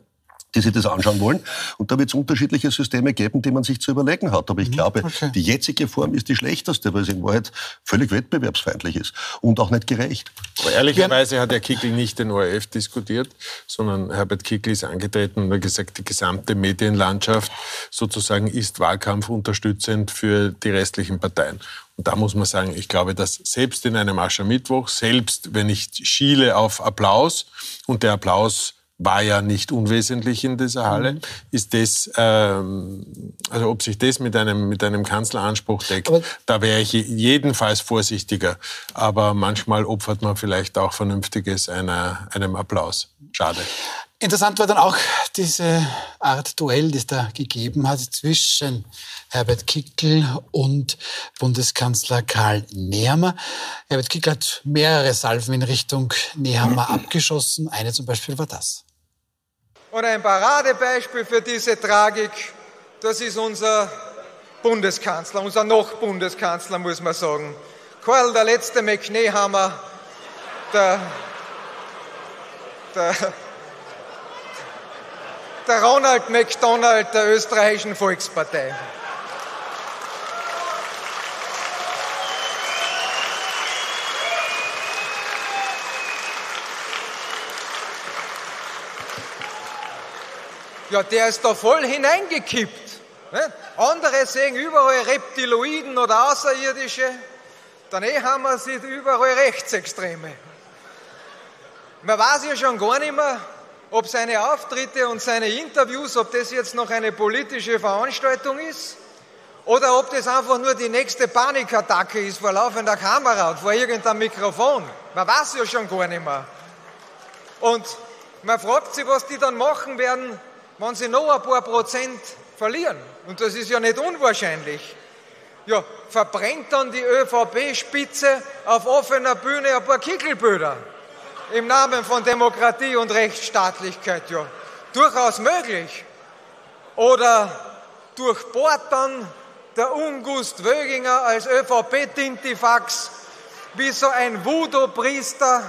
die sich das anschauen wollen. Und da wird es unterschiedliche Systeme geben, die man sich zu überlegen hat. Aber ich mhm, glaube, okay. die jetzige Form ist die schlechteste, weil sie in Wahrheit völlig wettbewerbsfeindlich ist und auch nicht gerecht. Aber ehrlicherweise hat Herr Kickl nicht den ORF diskutiert, sondern Herbert Kickl ist angetreten und hat gesagt, die gesamte Medienlandschaft sozusagen ist wahlkampfunterstützend für die restlichen Parteien. Und da muss man sagen, ich glaube, dass selbst in einem Aschermittwoch, selbst wenn ich schiele auf Applaus und der Applaus war ja nicht unwesentlich in dieser Halle. Mhm. Ist das, ähm, also ob sich das mit einem, mit einem Kanzleranspruch deckt, Aber da wäre ich jedenfalls vorsichtiger. Aber manchmal opfert man vielleicht auch Vernünftiges einer, einem Applaus. Schade. Interessant war dann auch diese Art Duell, die es da gegeben hat zwischen Herbert Kickl und Bundeskanzler Karl Nehammer. Herbert Kickl hat mehrere Salven in Richtung Nehammer abgeschossen. Eine zum Beispiel war das. Und ein Paradebeispiel für diese Tragik, das ist unser Bundeskanzler, unser noch Bundeskanzler, muss man sagen. Karl, der letzte McNehammer, der, der, der Ronald McDonald der österreichischen Volkspartei. Ja, der ist da voll hineingekippt. Ne? Andere sehen überall Reptiloiden oder Außerirdische. Daneben haben wir sie überall Rechtsextreme. Man weiß ja schon gar nicht mehr, ob seine Auftritte und seine Interviews, ob das jetzt noch eine politische Veranstaltung ist oder ob das einfach nur die nächste Panikattacke ist vor laufender Kamera und vor irgendeinem Mikrofon. Man weiß ja schon gar nicht mehr. Und man fragt sich, was die dann machen werden, wenn sie noch ein paar Prozent verlieren, und das ist ja nicht unwahrscheinlich, ja, verbrennt dann die ÖVP-Spitze auf offener Bühne ein paar Kickelböder im Namen von Demokratie und Rechtsstaatlichkeit, ja. Durchaus möglich. Oder durchbohrt dann der Ungust Wöginger als ÖVP-Tintifax wie so ein Voodoo-Priester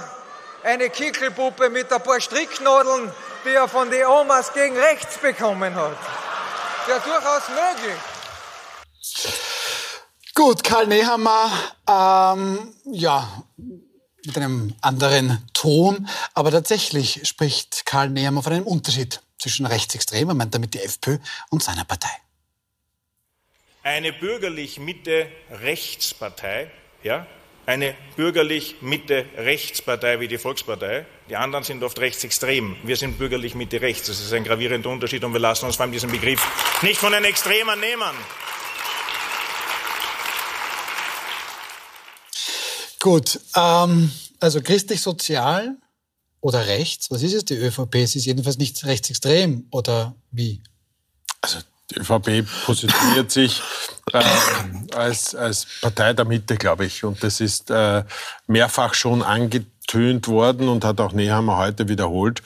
eine Kickelpuppe mit ein paar Stricknadeln die er von den Omas gegen rechts bekommen hat. Ja, durchaus möglich. Gut, Karl Nehammer, ähm, ja, mit einem anderen Ton, aber tatsächlich spricht Karl Nehammer von einem Unterschied zwischen Rechtsextremen, meint damit die FPÖ, und seiner Partei. Eine bürgerlich-Mitte-Rechtspartei, ja, eine bürgerlich-Mitte-Rechtspartei wie die Volkspartei. Die anderen sind oft rechtsextrem. Wir sind bürgerlich-Mitte-Rechts. Das ist ein gravierender Unterschied und wir lassen uns vor allem diesen Begriff nicht von den Extremen nehmen. Gut, ähm, also christlich-sozial oder rechts, was ist es? Die ÖVP es ist jedenfalls nicht rechtsextrem oder wie? Also die ÖVP positioniert sich äh, als, als Partei der Mitte, glaube ich. Und das ist äh, mehrfach schon angetönt worden und hat auch Nehammer heute wiederholt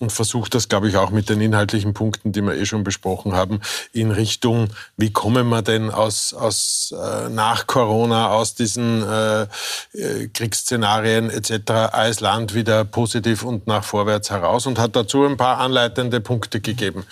und versucht das, glaube ich, auch mit den inhaltlichen Punkten, die wir eh schon besprochen haben, in Richtung, wie kommen wir denn aus, aus äh, nach Corona, aus diesen äh, äh Kriegsszenarien etc. als Land wieder positiv und nach vorwärts heraus und hat dazu ein paar anleitende Punkte gegeben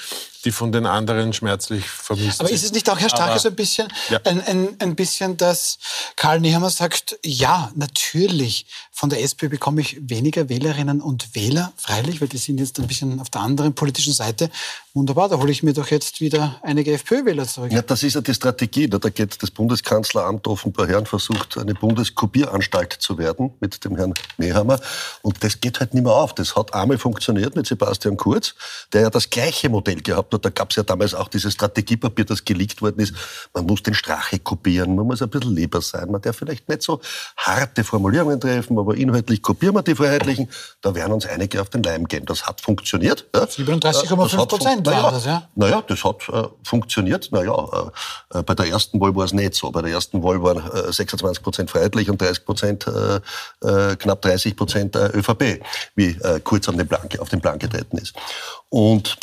die von den anderen schmerzlich vermisst Aber ist es nicht auch, Herr Strache, so ein bisschen, ja. ein, ein, ein bisschen, dass Karl Nehammer sagt, ja, natürlich, von der SP bekomme ich weniger Wählerinnen und Wähler, freilich, weil die sind jetzt ein bisschen auf der anderen politischen Seite. Wunderbar, da hole ich mir doch jetzt wieder einige FPÖ-Wähler zurück. Ja, das ist ja die Strategie. Da geht das Bundeskanzleramt offenbar her und versucht, eine Bundeskopieranstalt zu werden mit dem Herrn Nehammer. Und das geht halt nicht mehr auf. Das hat einmal funktioniert mit Sebastian Kurz, der ja das gleiche Modell gehabt hat. Da gab es ja damals auch dieses Strategiepapier, das geleakt worden ist. Man muss den Strache kopieren, man muss ein bisschen lieber sein. Man darf vielleicht nicht so harte Formulierungen treffen, aber inhaltlich kopieren wir die Freiheitlichen. Da werden uns einige auf den Leim gehen. Das hat funktioniert. Ja. 37,5 Prozent naja, das, ja? Naja, das hat äh, funktioniert. Naja, äh, bei der ersten Wahl war es nicht so. Bei der ersten Wahl waren äh, 26 Prozent freiheitlich und 30 Prozent, äh, äh, knapp 30 Prozent äh, ÖVP, wie äh, kurz auf den, Plan, auf den Plan getreten ist. Und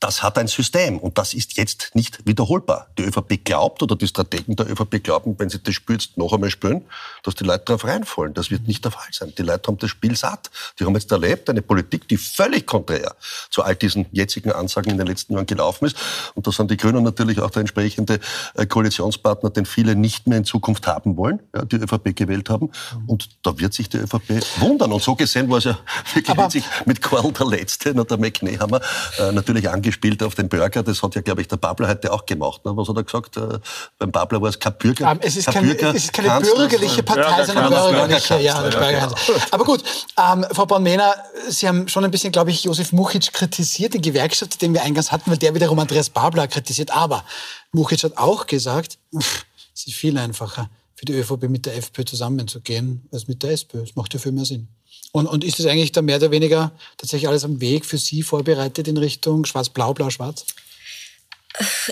das hat ein System und das ist jetzt nicht wiederholbar. Die ÖVP glaubt oder die Strategen der ÖVP glauben, wenn sie das spürst, noch einmal spüren, dass die Leute darauf reinfallen. Das wird nicht der Fall sein. Die Leute haben das Spiel satt. Die haben jetzt erlebt, eine Politik, die völlig konträr zu all diesen jetzigen Ansagen in den letzten Jahren gelaufen ist. Und da sind die Grünen natürlich auch der entsprechende äh, Koalitionspartner, den viele nicht mehr in Zukunft haben wollen, ja, die ÖVP gewählt haben. Und da wird sich die ÖVP wundern. Und so gesehen war es ja wirklich mit Karl der Letzte, der McNehammer, äh, natürlich angesprochen gespielt auf den Burger. Das hat ja, glaube ich, der Babler heute auch gemacht. Ne? Was hat er gesagt? Äh, beim Babler war es kein Bürger. Um, ähm, es, ist kein, Bürger, es ist keine Kanzler, bürgerliche Partei, sondern bürgerliche. Ja, ja, Aber gut, ähm, Frau Born-Mehner, Sie haben schon ein bisschen, glaube ich, Josef Muchitsch kritisiert, den Gewerkschafter, den wir eingangs hatten, weil der wiederum Andreas Babler kritisiert. Aber Muchitsch hat auch gesagt, es ist viel einfacher für die ÖVP mit der FPÖ zusammenzugehen als mit der SPÖ. Das macht ja viel mehr Sinn. Und, und ist das eigentlich da mehr oder weniger tatsächlich alles am Weg für Sie vorbereitet in Richtung Schwarz-Blau, Blau-Schwarz?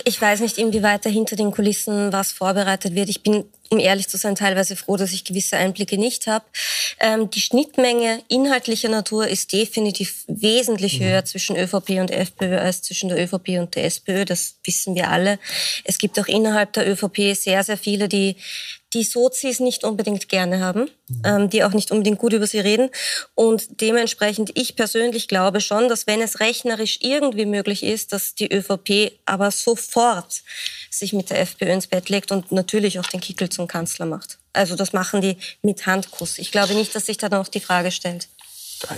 Ich weiß nicht, inwieweit da hinter den Kulissen was vorbereitet wird. Ich bin, um ehrlich zu sein, teilweise froh, dass ich gewisse Einblicke nicht habe. Ähm, die Schnittmenge inhaltlicher Natur ist definitiv wesentlich mhm. höher zwischen ÖVP und FPÖ als zwischen der ÖVP und der SPÖ. Das wissen wir alle. Es gibt auch innerhalb der ÖVP sehr, sehr viele, die die Sozis nicht unbedingt gerne haben, ähm, die auch nicht unbedingt gut über sie reden. Und dementsprechend, ich persönlich glaube schon, dass wenn es rechnerisch irgendwie möglich ist, dass die ÖVP aber sofort sich mit der FPÖ ins Bett legt und natürlich auch den Kickel zum Kanzler macht. Also das machen die mit Handkuss. Ich glaube nicht, dass sich da noch die Frage stellt.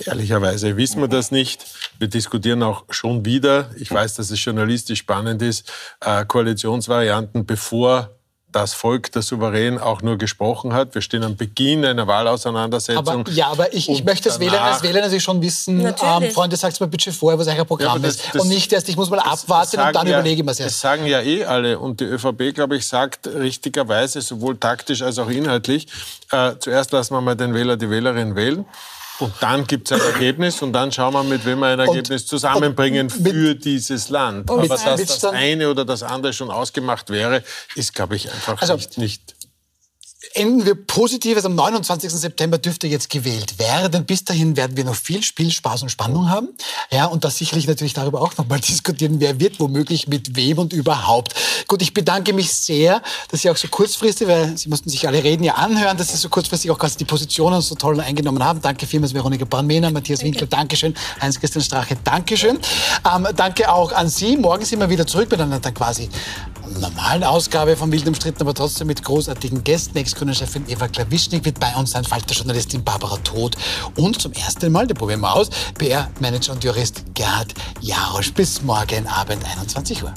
Ehrlicherweise wissen wir das nicht. Wir diskutieren auch schon wieder, ich weiß, dass es journalistisch spannend ist, äh, Koalitionsvarianten, bevor das Volk, der Souverän, auch nur gesprochen hat. Wir stehen am Beginn einer Wahlauseinandersetzung. Aber, ja, aber ich, ich möchte als Wähler, als Wähler natürlich schon wissen, ähm, Freunde, sagt mir bitte vorher, was euer Programm ja, das, ist. Das, und nicht erst, ich muss mal abwarten und dann ja, überlege ich mir es erst. Das sagen ja eh alle. Und die ÖVP, glaube ich, sagt richtigerweise, sowohl taktisch als auch inhaltlich, äh, zuerst lassen wir mal den Wähler, die Wählerin wählen. Und dann gibt es ein Ergebnis und dann schauen wir, mit wem wir ein Ergebnis und, zusammenbringen mit, für dieses Land. Aber dass das eine oder das andere schon ausgemacht wäre, ist, glaube ich, einfach also, nicht, nicht enden wir positiv. Also am 29. September dürfte jetzt gewählt werden. Bis dahin werden wir noch viel Spiel, Spaß und Spannung haben. Ja, und das sicherlich natürlich darüber auch nochmal diskutieren, wer wird womöglich mit wem und überhaupt. Gut, ich bedanke mich sehr, dass Sie auch so kurzfristig, weil Sie mussten sich alle reden ja anhören, dass Sie so kurzfristig auch quasi die Positionen so toll eingenommen haben. Danke vielmals Veronika Brandmehner, Matthias Winkler, Dankeschön, Heinz-Christian Strache, Dankeschön. Ähm, danke auch an Sie. Morgen sind wir wieder zurück mit einer dann quasi normalen Ausgabe von Wild umstritten, aber trotzdem mit großartigen Gästen. Ex-Grünen-Chefin Eva Klawischnik wird bei uns sein, Falter-Journalistin Barbara Todt und zum ersten Mal, den probieren wir aus, PR-Manager und Jurist Gerhard Jarosch. Bis morgen Abend, 21 Uhr.